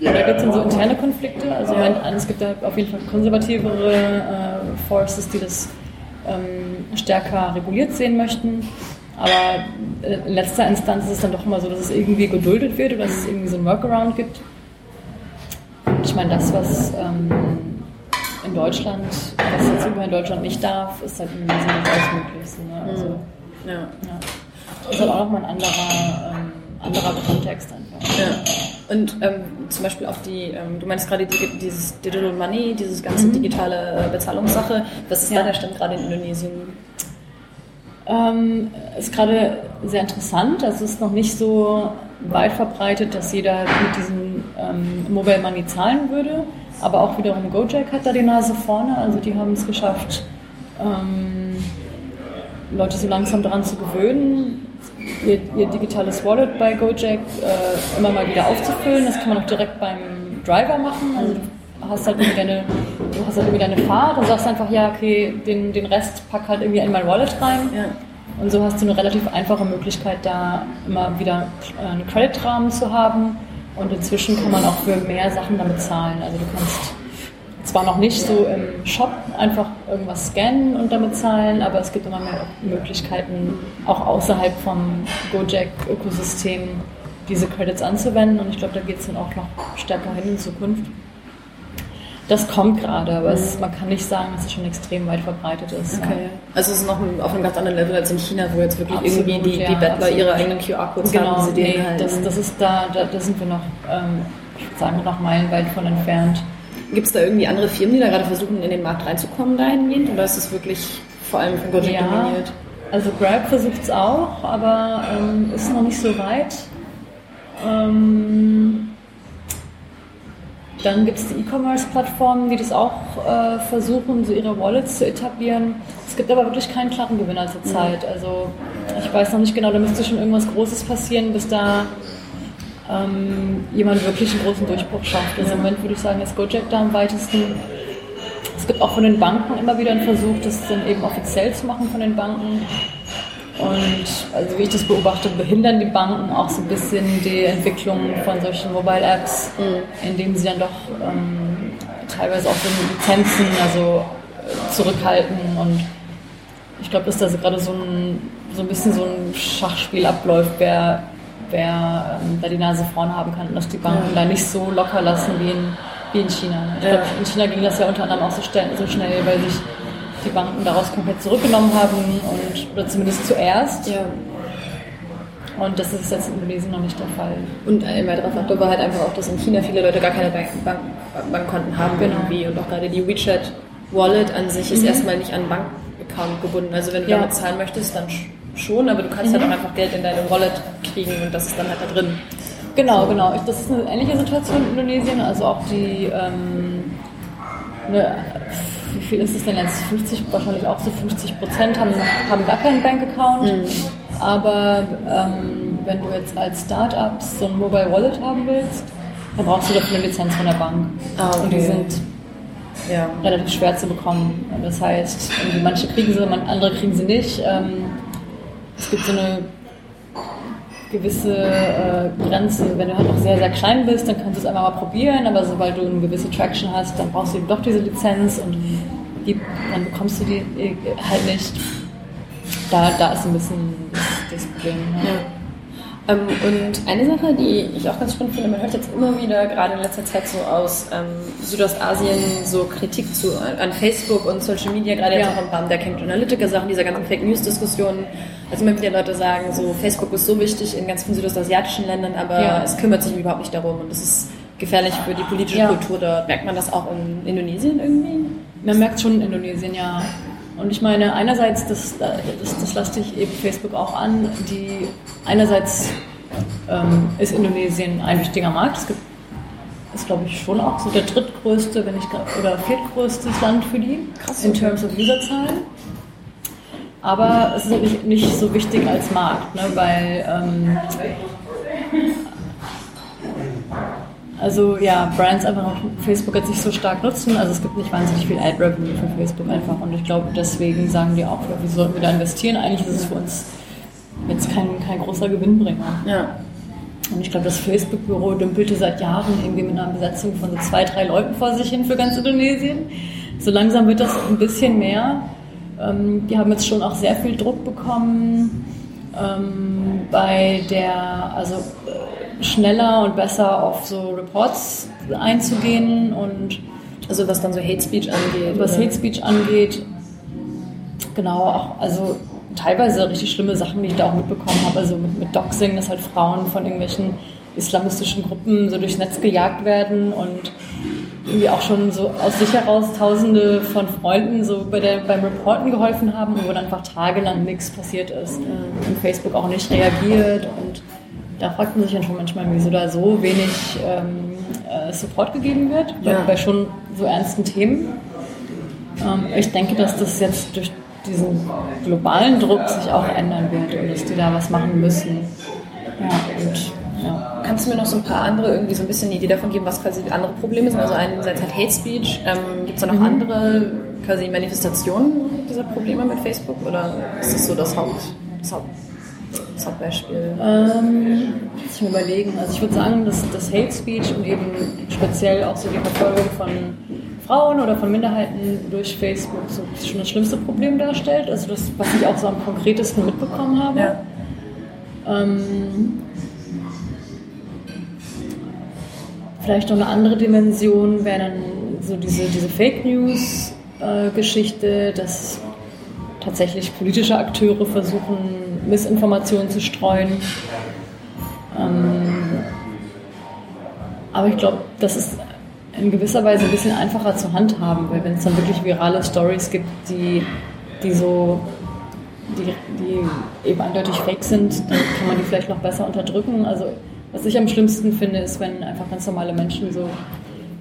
Da gibt es dann so interne Konflikte. Also es gibt da auf jeden Fall konservativere äh, Forces, die das ähm, stärker reguliert sehen möchten. Aber in letzter Instanz ist es dann doch immer so, dass es irgendwie geduldet wird oder dass es irgendwie so ein Workaround gibt. Und ich meine, das, was ähm, in Deutschland, was jetzt über in Deutschland nicht darf, ist halt in Indonesien durchaus möglich. Ne? also, mhm. Ja. ja. Das ist halt auch nochmal ein anderer, ähm, anderer Kontext einfach. Ja. Und ähm, zum Beispiel auch die, ähm, du meinst gerade die, dieses Digital Money, dieses ganze mhm. digitale äh, Bezahlungssache. Was ist ja. da der Stand gerade in Indonesien? Ähm, ist gerade sehr interessant. Es ist noch nicht so weit verbreitet, dass jeder mit diesem ähm, Mobile Money zahlen würde. Aber auch wiederum Gojek hat da die Nase vorne. Also die haben es geschafft, ähm, Leute so langsam daran zu gewöhnen, ihr, ihr digitales Wallet bei Gojek äh, immer mal wieder aufzufüllen. Das kann man auch direkt beim Driver machen. Also du hast halt irgendwie deine, du hast halt irgendwie deine Fahrt und sagst einfach, ja, okay, den, den Rest pack halt irgendwie in mein Wallet rein. Ja. Und so hast du eine relativ einfache Möglichkeit, da immer wieder äh, einen Creditrahmen zu haben und inzwischen kann man auch für mehr Sachen damit zahlen. Also du kannst zwar noch nicht so im Shop einfach irgendwas scannen und damit zahlen, aber es gibt immer mehr Möglichkeiten, auch außerhalb vom Gojek-Ökosystem diese Credits anzuwenden. Und ich glaube, da geht es dann auch noch stärker hin in Zukunft. Das kommt gerade, aber es, man kann nicht sagen, dass es schon extrem weit verbreitet ist. Okay. Ja. Also es ist noch auf einem ganz anderen Level als in China, wo jetzt wirklich absolut, irgendwie die, ja, die Bettler ihre eigenen QR-Codes genau, haben. Genau, nee, das, das ist da, da, da sind wir noch, ähm, ich würde sagen, noch meilenweit von entfernt. Gibt es da irgendwie andere Firmen, die da gerade versuchen, in den Markt reinzukommen dahingehend? Oder ist es wirklich vor allem von Gojek ja, dominiert? Also Grab versucht es auch, aber ähm, ist noch nicht so weit. Ähm, dann gibt es die E-Commerce-Plattformen, die das auch äh, versuchen, so ihre Wallets zu etablieren. Es gibt aber wirklich keinen klaren Gewinner zurzeit. Mhm. Also ich weiß noch nicht genau, da müsste schon irgendwas Großes passieren, bis da ähm, jemand wirklich einen großen Durchbruch schafft. Also im Moment würde ich sagen, ist Gojek da am weitesten. Es gibt auch von den Banken immer wieder einen Versuch, das dann eben offiziell zu machen von den Banken. Und also wie ich das beobachte, behindern die Banken auch so ein bisschen die Entwicklung von solchen Mobile-Apps, mhm. indem sie dann doch ähm, teilweise auch so Lizenzen also äh, zurückhalten und ich glaube, dass da gerade so ein, so ein bisschen so ein Schachspiel abläuft, wer, wer ähm, da die Nase vorn haben kann und dass die Banken ja. da nicht so locker lassen wie in, wie in China. Ne? Ich ja. glaube, in China ging das ja unter anderem auch so, so schnell, weil sich die Banken daraus komplett zurückgenommen haben und oder zumindest zuerst. Ja. Und das ist jetzt in Indonesien noch nicht der Fall. Und ein weiterer Faktor war halt einfach auch, dass in China viele Leute gar keine Bank Bank Bankkonten haben genau. irgendwie. Und auch gerade die WeChat Wallet an sich ist mhm. erstmal nicht an Bankaccount gebunden. Also wenn du damit zahlen möchtest, dann schon, aber du kannst mhm. halt auch einfach Geld in deine Wallet kriegen und das ist dann halt da drin. Genau, genau. Das ist eine ähnliche Situation in Indonesien. Also auch die, ähm, eine, wie viel ist es denn jetzt? 50, wahrscheinlich auch so 50 Prozent haben, haben gar keinen Bankaccount. Mhm. Aber ähm, wenn du jetzt als Startup so ein Mobile Wallet haben willst, dann brauchst du dafür eine Lizenz von der Bank. Ah, okay. Und die sind ja. relativ schwer zu bekommen. Das heißt, manche kriegen sie, andere kriegen sie nicht. Ähm, es gibt so eine gewisse äh, Grenze. Wenn du halt auch sehr, sehr klein bist, dann kannst du es einfach mal probieren, aber sobald du eine gewisse Traction hast, dann brauchst du eben doch diese Lizenz und die, dann bekommst du die äh, halt nicht da, da ist ein bisschen das, das Problem. Ja. Ähm, und eine Sache, die ich auch ganz spannend finde, man hört jetzt immer wieder, gerade in letzter Zeit so aus ähm, Südostasien, so Kritik zu, an Facebook und Social Media, gerade ja. jetzt auch im Rahmen der Cambridge Analytica-Sachen, dieser ganzen Fake News-Diskussionen. Also immer wieder Leute sagen, so Facebook ist so wichtig in ganz vielen südostasiatischen Ländern, aber ja. es kümmert sich überhaupt nicht darum und das ist gefährlich für die politische ja. Kultur dort. Merkt man das auch in Indonesien irgendwie? Man merkt schon in Indonesien, ja. Und ich meine, einerseits, das, das, das lasse ich eben Facebook auch an, die einerseits ähm, ist Indonesien ein wichtiger Markt. Es gibt, ist, glaube ich, schon auch so der drittgrößte, wenn nicht oder viertgrößte Land für die Krass, in terms of Userzahlen. Aber es ist natürlich nicht so wichtig als Markt, ne, weil ähm, also ja, Brands einfach auf Facebook jetzt nicht so stark nutzen. Also es gibt nicht wahnsinnig viel Ad-Revenue für Facebook einfach. Und ich glaube, deswegen sagen die auch, wie sollten wir da investieren? Eigentlich ist es für uns jetzt kein, kein großer Gewinnbringer. Ja. Und ich glaube, das Facebook-Büro dümpelte seit Jahren irgendwie mit einer Besetzung von so zwei, drei Leuten vor sich hin für ganz Indonesien. So langsam wird das ein bisschen mehr. Ähm, die haben jetzt schon auch sehr viel Druck bekommen ähm, bei der, also äh, schneller und besser auf so Reports einzugehen und also was dann so Hate Speech angeht. Was? Hate Speech angeht, genau, auch, also teilweise richtig schlimme Sachen, die ich da auch mitbekommen habe. Also mit, mit Doxing, dass halt Frauen von irgendwelchen islamistischen Gruppen so durchs Netz gejagt werden und irgendwie auch schon so aus sich heraus tausende von Freunden so bei der, beim Reporten geholfen haben, wo dann einfach tagelang nichts passiert ist und Facebook auch nicht reagiert und da fragt man sich dann schon manchmal, wieso da so wenig ähm, äh, Support gegeben wird, ja. bei, schon so ernsten Themen. Ähm, ich denke, dass das jetzt durch diesen globalen Druck sich auch ändern wird und dass die da was machen müssen. Ja, und ja. Kannst du mir noch so ein paar andere, irgendwie so ein bisschen eine Idee davon geben, was quasi andere Probleme sind? Also einerseits halt Hate Speech. Ähm, Gibt es da noch mhm. andere quasi Manifestationen dieser Probleme mit Facebook? Oder ist das so das, Haupt, das, Haupt, das Hauptbeispiel? Ähm, ich mir überlegen. Also ich würde sagen, dass das Hate Speech und eben speziell auch so die Verfolgung von Frauen oder von Minderheiten durch Facebook so schon das schlimmste Problem darstellt. Also das, was ich auch so am konkretesten mitbekommen habe. Ja. Ähm, Vielleicht noch eine andere Dimension wäre dann so diese, diese Fake News-Geschichte, äh, dass tatsächlich politische Akteure versuchen, Missinformationen zu streuen. Ähm, aber ich glaube, das ist in gewisser Weise ein bisschen einfacher zu handhaben, weil wenn es dann wirklich virale Stories gibt, die, die so die, die eben eindeutig fake sind, dann kann man die vielleicht noch besser unterdrücken. Also was ich am schlimmsten finde, ist, wenn einfach ganz normale Menschen so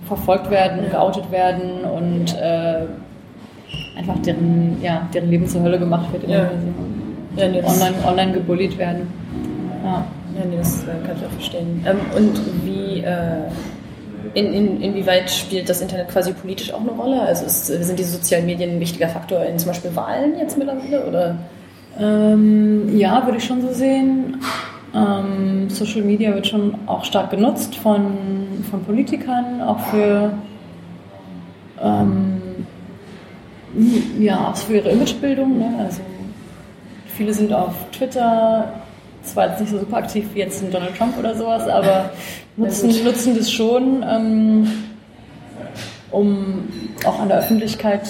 verfolgt werden, geoutet werden und äh, einfach deren, ja, deren Leben zur Hölle gemacht wird. Ja. Ja, nee, online, online gebullied werden. Ja, ja nee, das äh, kann ich auch verstehen. Ähm, und wie, äh, in, in, inwieweit spielt das Internet quasi politisch auch eine Rolle? Also ist, sind diese sozialen Medien ein wichtiger Faktor in zum Beispiel Wahlen jetzt mittlerweile? Oder? Ähm, ja, würde ich schon so sehen. Ähm, Social Media wird schon auch stark genutzt von, von Politikern, auch für, ähm, Ja, auch für ihre Imagebildung. Ne? Also viele sind auf Twitter, zwar jetzt nicht so super aktiv wie jetzt ein Donald Trump oder sowas, aber nutzen, nutzen das schon, ähm, um auch an der Öffentlichkeit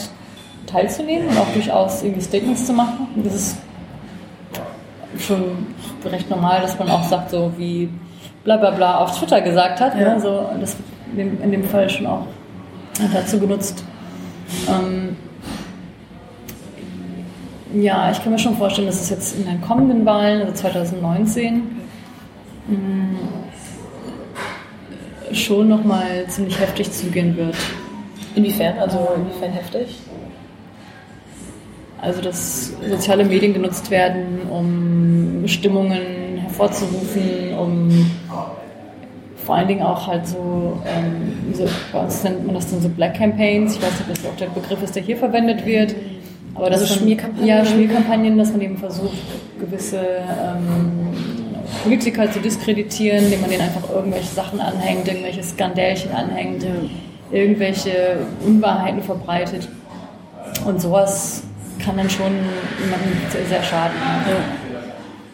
teilzunehmen und auch durchaus irgendwie Statements zu machen. Das ist schon recht normal, dass man auch sagt, so wie bla bla bla auf Twitter gesagt hat. Ja. Ne? So, das wird in dem Fall schon auch dazu genutzt. Ähm, ja, ich kann mir schon vorstellen, dass es jetzt in den kommenden Wahlen, also 2019, mh, mm, schon nochmal ziemlich heftig zugehen wird. Inwiefern? Also inwiefern heftig? Also dass soziale Medien genutzt werden, um Stimmungen hervorzurufen, um vor allen Dingen auch halt so, ähm, so, bei uns nennt man das dann so Black Campaigns. Ich weiß nicht, ob das auch der Begriff ist, der hier verwendet wird. Aber das also Schmierkampagnen? Ja, Schmierkampagnen, dass man eben versucht, gewisse ähm, Politiker zu diskreditieren, indem man denen einfach irgendwelche Sachen anhängt, irgendwelche Skandälchen anhängt, ja. irgendwelche Unwahrheiten verbreitet. Und sowas kann dann schon jemandem sehr schaden. Ja.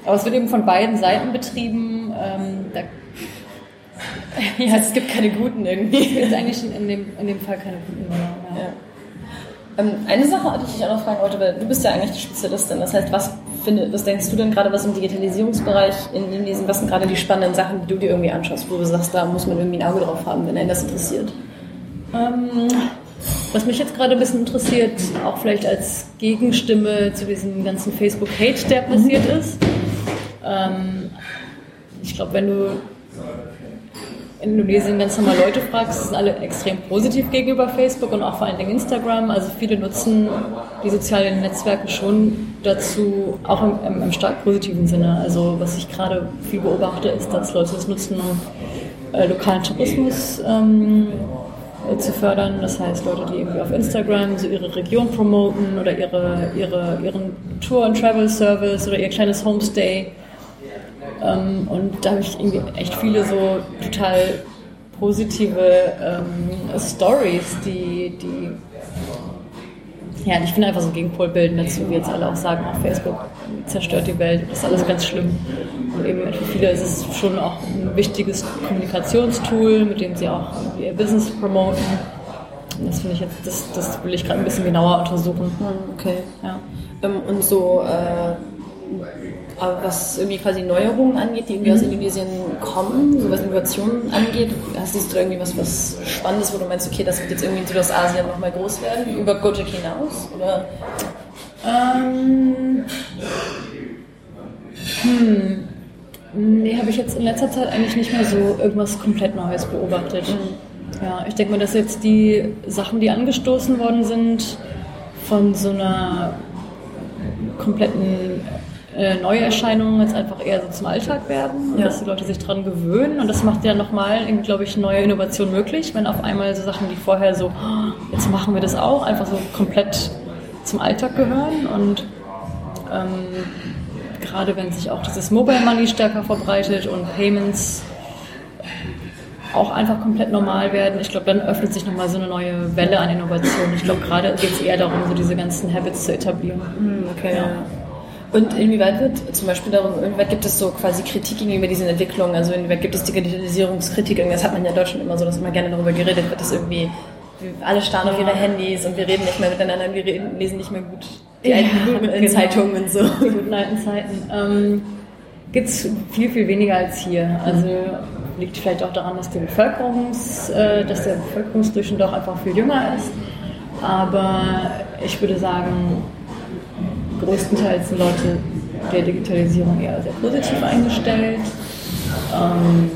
Aber es wird eben von beiden Seiten betrieben. Ähm, da, ja, es gibt keine guten irgendwie. Es gibt eigentlich in dem, in dem Fall keine guten mehr. Ja. Ähm, eine Sache, die ich dich auch noch fragen wollte, weil du bist ja eigentlich die Spezialistin. Das heißt, was, finde, was denkst du denn gerade, was im Digitalisierungsbereich in, in diesen, was sind gerade die spannenden Sachen, die du dir irgendwie anschaust, wo du sagst, da muss man irgendwie ein Auge drauf haben, wenn einen das interessiert? Ähm, was mich jetzt gerade ein bisschen interessiert, auch vielleicht als Gegenstimme zu diesem ganzen Facebook-Hate, der passiert ist. Ähm, ich glaube, wenn du in Indonesien ganz normal Leute fragst, sind alle extrem positiv gegenüber Facebook und auch vor allen Dingen Instagram. Also viele nutzen die sozialen Netzwerke schon dazu, auch im, im stark positiven Sinne. Also was ich gerade viel beobachte, ist, dass Leute das nutzen, um äh, lokalen Tourismus ähm, äh, zu fördern. Das heißt, Leute, die irgendwie auf Instagram so ihre Region promoten oder ihre, ihre, ihren Tour- und Travel-Service oder ihr kleines Homestay. Ähm, und da habe ich irgendwie echt viele so total positive ähm, Stories, die, die ja, ich finde einfach so Gegenpol bilden dazu, wie jetzt alle auch sagen, auch Facebook zerstört die Welt, ist alles ganz schlimm. Und eben für viele ist es schon auch ein wichtiges Kommunikationstool, mit dem sie auch ihr Business promoten. Und das finde ich jetzt, das, das will ich gerade ein bisschen genauer untersuchen. Hm, okay. Ja. Ähm, und so äh, aber was irgendwie quasi Neuerungen angeht, die irgendwie mhm. aus Indonesien kommen, so was Innovationen angeht, hast du da irgendwie was, was Spannendes, wo du meinst, okay, das wird jetzt irgendwie in Südostasien nochmal groß werden, über Gojek hinaus? Oder? Ähm, hm. Nee, habe ich jetzt in letzter Zeit eigentlich nicht mehr so irgendwas komplett Neues beobachtet. Mhm. Ja, ich denke mal, dass jetzt die Sachen, die angestoßen worden sind, von so einer kompletten äh, Neuerscheinungen jetzt einfach eher so zum Alltag werden und ja. dass die Leute sich daran gewöhnen. Und das macht ja nochmal, glaube ich, neue Innovation möglich, wenn auf einmal so Sachen, die vorher so, oh, jetzt machen wir das auch, einfach so komplett zum Alltag gehören. Und ähm, gerade wenn sich auch dieses Mobile Money stärker verbreitet und Payments auch einfach komplett normal werden. Ich glaube, dann öffnet sich nochmal so eine neue Welle an Innovation. Ich glaube, gerade geht es eher darum, so diese ganzen Habits zu etablieren. Hm, okay, ja. Und inwieweit wird zum Beispiel darum, inwieweit gibt es so quasi Kritik gegenüber diesen Entwicklungen? Also inwieweit gibt es Digitalisierungskritik? Das hat man ja in Deutschland immer so, dass immer gerne darüber geredet wird, dass irgendwie alle starren auf ihre Handys und wir reden nicht mehr miteinander und wir reden, lesen nicht mehr gut die ja, alten genau. Zeitungen und so. Die guten alten Zeiten. Ähm, gibt es viel, viel weniger als hier. Also liegt vielleicht auch daran, dass, die Bevölkerungs, äh, dass der Bevölkerungsdurchschnitt doch einfach viel jünger ist. Aber ich würde sagen, größtenteils sind Leute der Digitalisierung eher sehr positiv eingestellt. Ähm,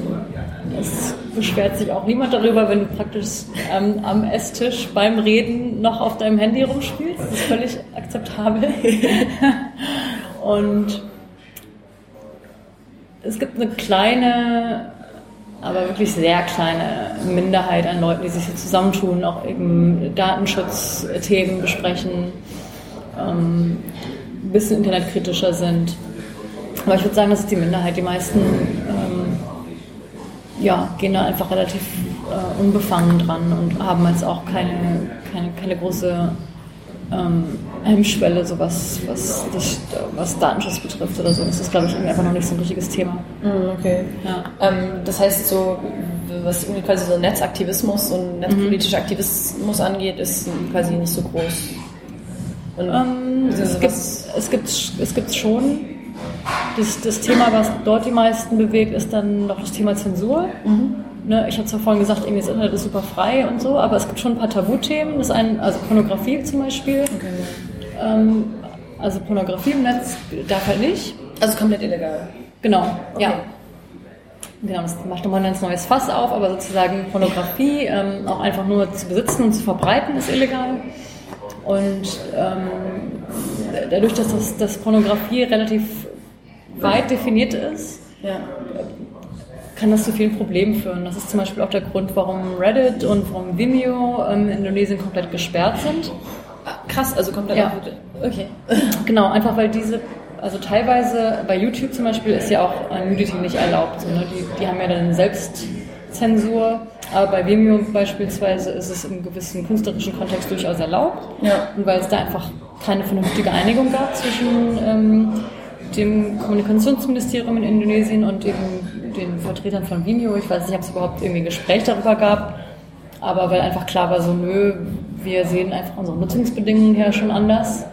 es beschwert sich auch niemand darüber, wenn du praktisch ähm, am Esstisch beim Reden noch auf deinem Handy rumspielst. Das ist völlig akzeptabel. Und es gibt eine kleine, aber wirklich sehr kleine Minderheit an Leuten, die sich hier zusammentun, auch eben Datenschutzthemen besprechen. Ähm, ein bisschen internetkritischer sind. Aber ich würde sagen, das ist die Minderheit. Die meisten ähm, ja, gehen da einfach relativ äh, unbefangen dran und haben jetzt auch keine, keine, keine große ähm, Hemmschwelle, so was, was, das, was Datenschutz betrifft oder so. Das ist, glaube ich, irgendwie einfach noch nicht so ein richtiges Thema. Mm, okay. Ja. Ähm, das heißt, so was irgendwie quasi so Netzaktivismus und netzpolitischer Aktivismus angeht, ist quasi nicht so groß. Ähm, beziehungsweise es, gibt, es, gibt, es gibt schon. Das, das Thema, was dort die meisten bewegt, ist dann noch das Thema Zensur. Ne, ich habe zwar vorhin gesagt, irgendwie das Internet ist super frei und so, aber es gibt schon ein paar Tabuthemen. Das ein, also Pornografie zum Beispiel. Okay. Ähm, also Pornografie im Netz darf halt nicht. Also komplett illegal. Genau, Okay. ja. Genau, das macht nochmal ein ganz neues Fass auf, aber sozusagen Pornografie ähm, auch einfach nur zu besitzen und zu verbreiten ist illegal. Und ähm, dadurch, dass das, dass Pornografie relativ weit definiert ist, Ja. kann das zu vielen Problemen führen. Das ist zum Beispiel auch der Grund, warum Reddit und warum Vimeo ähm, in Indonesien komplett gesperrt sind. Krass, also komplett Ja. Okay. Genau, einfach weil diese, also teilweise bei YouTube zum Beispiel ist ja auch äh, Nudity nicht erlaubt. So, ne? die, die haben ja dann Selbstzensur, aber bei Vimeo beispielsweise ist es im gewissen künstlerischen Kontext durchaus erlaubt. Ja. Und weil es da einfach keine vernünftige Einigung gab zwischen ähm, dem Kommunikationsministerium in Indonesien und eben den Vertretern von Vimeo. Ich weiß nicht, ob es überhaupt irgendwie ein Gespräch darüber gab, aber weil einfach klar war, so nö, wir sehen einfach unsere Nutzungsbedingungen ja schon anders,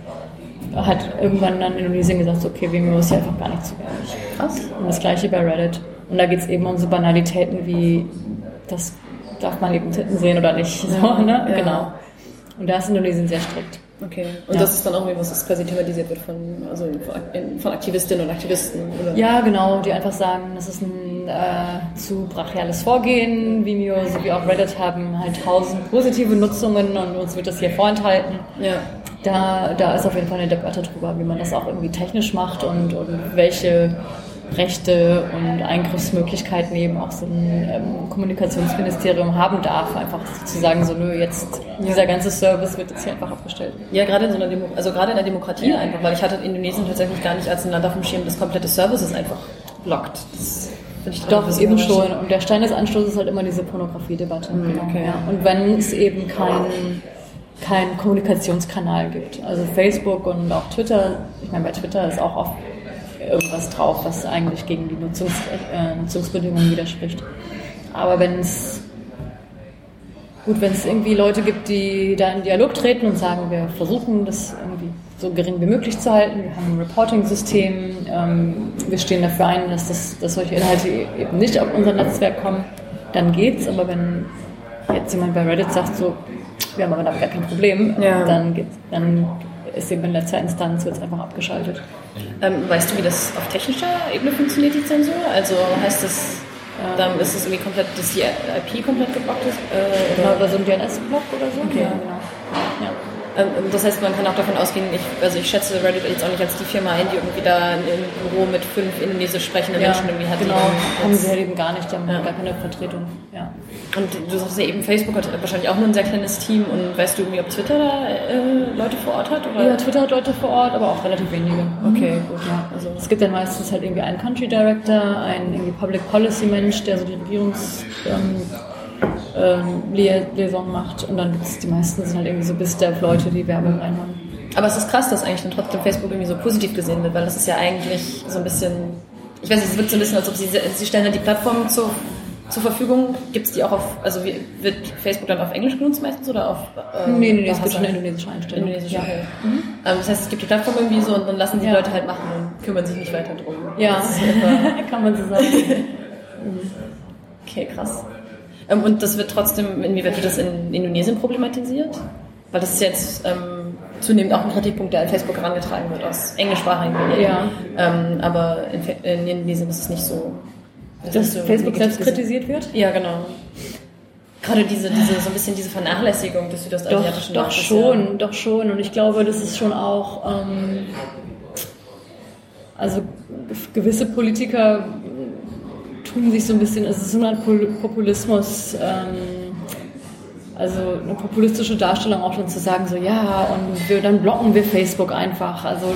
hat irgendwann dann Indonesien gesagt, okay, Vimeo ist ja einfach gar nicht zugänglich. Krass. Und das gleiche bei Reddit. Und da geht es eben um so Banalitäten wie, das darf man eben Titten sehen oder nicht. So, ne? Ja. Genau. Und da ist Indonesien sehr strikt. Okay. Und Ja. das ist dann auch irgendwie was, das quasi thematisiert wird von, also von- Aktivistinnen und Aktivisten, oder? Ja, genau, die einfach sagen, das ist ein äh, zu brachiales Vorgehen. Vimeo sowie auch Reddit haben halt tausend positive Nutzungen und uns wird das hier vorenthalten. Ja. Da, da ist auf jeden Fall eine Debatte drüber, wie man das auch irgendwie technisch macht und, und welche Rechte und Eingriffsmöglichkeiten eben auch so ein ähm, Kommunikationsministerium haben darf. Einfach zu sagen, so, nö, jetzt dieser ganze Service wird jetzt hier einfach abgestellt. Ja, gerade in so einer Demo also gerade in der Demokratie einfach, weil ich hatte Indonesien tatsächlich gar nicht als ein Land auf dem Schirm, das komplette Services einfach blockt. Das ich Doch, bisschen eben schon. Und der Stein des Anstoßes ist halt immer diese Pornografie-Debatte. Genau, okay. ja. Und wenn es eben keinen kein Kommunikationskanal gibt, also Facebook und auch Twitter, ich meine, bei Twitter ist auch oft irgendwas drauf, was eigentlich gegen die Nutzungs, äh, Nutzungsbedingungen widerspricht. Aber wenn es gut, wenn es irgendwie Leute gibt, die da in Dialog treten und sagen, wir versuchen das irgendwie so gering wie möglich zu halten, wir haben ein Reporting-System, ähm, wir stehen dafür ein, dass, das, dass solche Inhalte eben nicht auf unser Netzwerk kommen, dann geht's. Aber wenn jetzt jemand bei Reddit sagt, so, wir haben aber damit gar kein Problem, Ja. dann geht's, dann ist eben in letzter Instanz es einfach abgeschaltet. Ähm, weißt du, wie das auf technischer Ebene funktioniert, die Zensur? Also heißt das, dann ist es irgendwie komplett, dass die IP komplett geblockt ist? Äh, Oder, oder? oder so ein DNS-Block oder so? Okay. Ja, genau. Ja. Ähm, das heißt, man kann auch davon ausgehen, ich, also ich schätze Reddit jetzt auch nicht als die Firma ein, die irgendwie da ein Büro mit fünf indonesisch sprechenden Menschen irgendwie hat. genau. Haben sie halt eben gar nicht, die haben Ja. gar keine Vertretung. Ja. Und du sagst ja eben, Facebook hat wahrscheinlich auch nur ein sehr kleines Team und weißt du irgendwie, ob Twitter da äh, Leute vor Ort hat? Oder? ja, Twitter hat Leute vor Ort, aber auch relativ wenige. Okay, gut. Ja, Also, es gibt dann meistens halt irgendwie einen Country Director, einen irgendwie Public Policy Mensch, der so die Regierungs ähm, ähm, Lia- Liaison macht und dann gibt's die meisten sind halt irgendwie so bis der Leute, die Werbung reinhauen. aber es ist krass, dass eigentlich dann trotzdem Facebook irgendwie so positiv gesehen wird, weil das ist ja eigentlich so ein bisschen, ich weiß nicht, es wirkt so ein bisschen, als ob sie, sie stellen dann die Plattform zur, zur Verfügung. Gibt es die auch auf, also wie, wird Facebook dann auf Englisch genutzt meistens oder auf ähm, nee, nee, nee, es gibt schon indonesische Einstellung. Indonesische, ja. okay. Ähm, das heißt, es gibt die Plattform irgendwie so und dann lassen die Ja. Leute halt machen und kümmern sich nicht weiter drum. Ja, kann man so sagen. Okay, krass. Ähm, und das wird trotzdem, inwieweit wird das in Indonesien problematisiert? Weil das ist jetzt ähm, zunehmend auch ein Kritikpunkt, der an Facebook herangetragen wird aus englischsprachigen Medien. Ja. Ähm, aber in, in Indonesien ist es nicht so. das Dass so Facebook selbst kritisiert wird? Ja, genau. Gerade diese, diese, so ein bisschen diese Vernachlässigung des Doch, südostasiatischen doch Marktes, schon, doch schon. Und ich glaube, das ist schon auch, ähm, also gewisse Politiker tun sich so ein bisschen, es ist Art Pol- Populismus, ähm, also eine populistische Darstellung auch schon zu sagen, so ja, und wir, dann blocken wir Facebook einfach. Also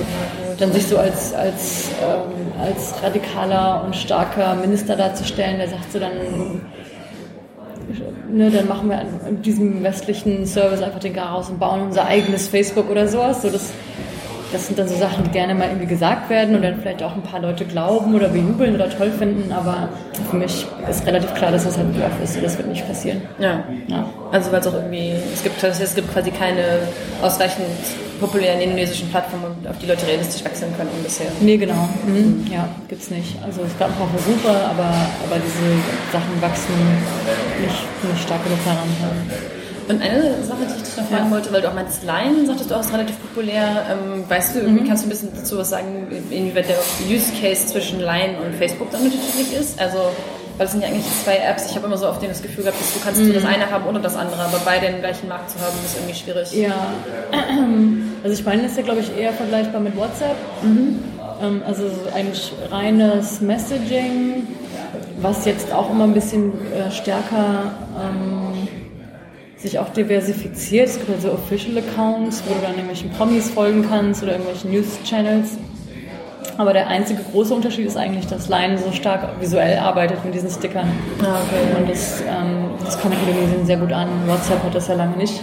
dann sich so als, als, ähm, als radikaler und starker Minister darzustellen, der sagt so dann ne, dann machen wir an diesem westlichen Service einfach den Garaus und bauen unser eigenes Facebook oder sowas. So, das, das sind dann so Sachen, die gerne mal irgendwie gesagt werden und dann vielleicht auch ein paar Leute glauben oder bejubeln oder toll finden, aber für mich ist relativ klar, dass das halt ein Bluff ist, das wird nicht passieren. Ja. Ja. Also weil es auch irgendwie, es gibt, es gibt quasi keine ausreichend populären indonesischen Plattformen, auf die Leute realistisch wechseln könnten bisher. Nee, genau. Mhm. Ja, gibt's nicht. Also es gab ein paar Versuche, aber, aber diese Sachen wachsen nicht, nicht stark genug heran. Und eine Sache, die ich dich noch fragen wollte, weil du auch meinst, Line, sagtest du auch, ist relativ populär. Ähm, weißt du, irgendwie, kannst du ein bisschen dazu was sagen, inwieweit der Use Case zwischen Line und Facebook dann unterschiedlich ist? Also, weil es sind ja eigentlich zwei Apps. Ich habe immer so oft das Gefühl gehabt, dass du kannst so das eine haben oder das andere, aber beide im gleichen Markt zu haben, ist irgendwie schwierig. Ja, also ich meine, das ist ja, glaube ich, eher vergleichbar mit WhatsApp. Ähm, also so eigentlich reines Messaging, was jetzt auch immer ein bisschen äh, stärker ähm, sich auch diversifiziert. Es gibt ja so Official Accounts, wo du dann irgendwelchen Promis folgen kannst oder irgendwelchen News-Channels. Aber der einzige große Unterschied ist eigentlich, dass Line so stark visuell arbeitet mit diesen Stickern. Ah, okay. Und das, ähm, das kam in Indonesien sehr gut an. WhatsApp hat das ja lange nicht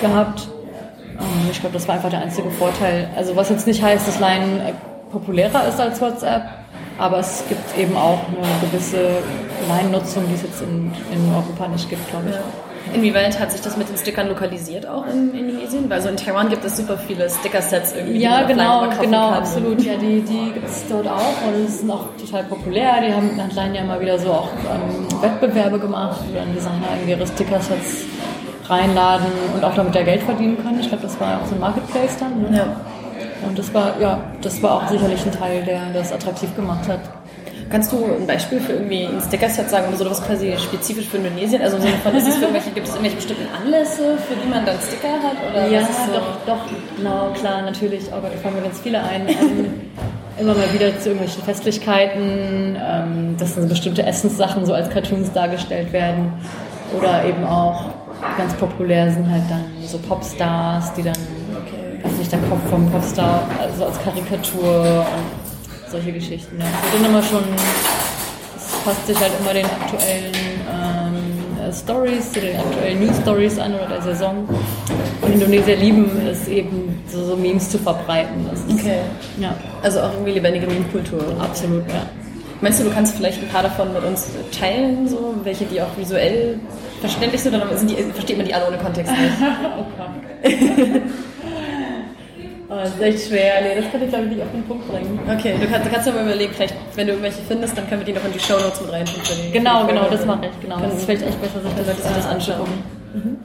gehabt. Ähm, ich glaube, das war einfach der einzige Vorteil. Also was jetzt nicht heißt, dass Line äh, populärer ist als WhatsApp, aber es gibt eben auch eine gewisse Line-Nutzung, die es jetzt in, in Europa nicht gibt, glaube ich. Inwieweit hat sich das mit den Stickern lokalisiert auch in Indonesien? Weil so in Taiwan gibt es super viele Sticker-Sets irgendwie. Ja, genau, genau, kann. absolut. Ja, die, die gibt es dort auch und sind auch total populär. Die haben hat Line ja mal wieder so auch ähm, Wettbewerbe gemacht, wo dann Designer irgendwie ihre Stickersets reinladen und auch damit ja Geld verdienen können. Ich glaube, das war ja auch so ein Marketplace dann. Ne? Ja. Und das war, ja, das war auch sicherlich ein Teil, der das attraktiv gemacht hat. Kannst du ein Beispiel für irgendwie ein Sticker-Set sagen oder so, was quasi spezifisch für Indonesien? Also im Sinne von, ist es für irgendwelche, gibt es irgendwelche bestimmten Anlässe, für die man dann Sticker hat? Oder Ja, so? doch, doch, genau, klar, natürlich. Oh Gott, da fallen mir ganz viele ein. Ähm, immer mal wieder zu irgendwelchen Festlichkeiten, ähm, dass dann so bestimmte Essenssachen so als Cartoons dargestellt werden. Oder eben auch ganz populär sind halt dann so Popstars, die dann, weiß nicht, der Kopf vom Popstar, also als Karikatur und solche Geschichten. Ja. Das dann immer schon, es passt sich halt immer den aktuellen ähm, äh, Stories, zu den aktuellen News Stories an oder der Saison. Und Indonesier lieben es eben, so, so Memes zu verbreiten. Okay. Ja, Also auch irgendwie lebendige Meme-Kultur. absolut, ja. Meinst du, du kannst vielleicht ein paar davon mit uns teilen, so welche, die auch visuell verständlich sind, oder sind die, versteht man die alle ohne Kontext nicht? Oh, das ist echt schwer. Nee, das kann ich glaube ich nicht auf den Punkt bringen. Okay, du kannst, du kannst ja mal überlegen, vielleicht, wenn du irgendwelche findest, dann können wir die noch in die Shownotes mit reintun. für die- Genau, genau, das mache ich. Genau. Das ist vielleicht echt besser, sich das, sich das äh, anschauen.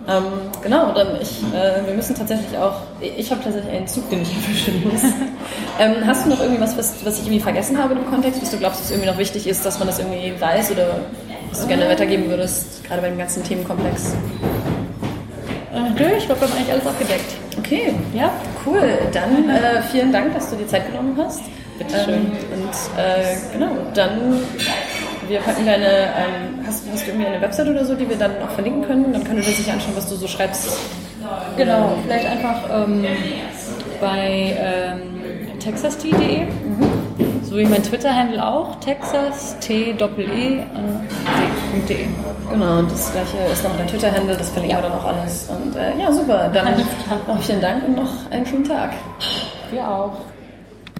Ähm, genau, dann ich, äh, wir müssen tatsächlich auch, ich habe tatsächlich einen Zug, den ich erwischen muss. ähm, hast du noch irgendwie was, was, was ich irgendwie vergessen habe im Kontext, was du glaubst, was irgendwie noch wichtig ist, dass man das irgendwie weiß oder was du gerne weitergeben würdest, gerade bei dem ganzen Themenkomplex? Äh, nö, ich glaube, wir haben eigentlich alles abgedeckt. Okay, Ja? cool. Dann äh, vielen Dank, dass du dir Zeit genommen hast. Bitteschön. Ähm, und äh, genau, dann wir packen deine, ähm, hast, hast du irgendwie eine Website oder so, die wir dann auch verlinken können? Dann können wir sich anschauen, was du so schreibst. Genau, vielleicht einfach ähm, bei ähm, texast.de, so wie mein Twitter-Handle auch, texas, t doppel e, äh, d.de. Genau, und das gleiche ist noch dein Twitter-Handle, das verlinken wir dann auch alles. Und äh, ja, super. Dann noch vielen Dank und noch einen schönen Tag. Wir auch.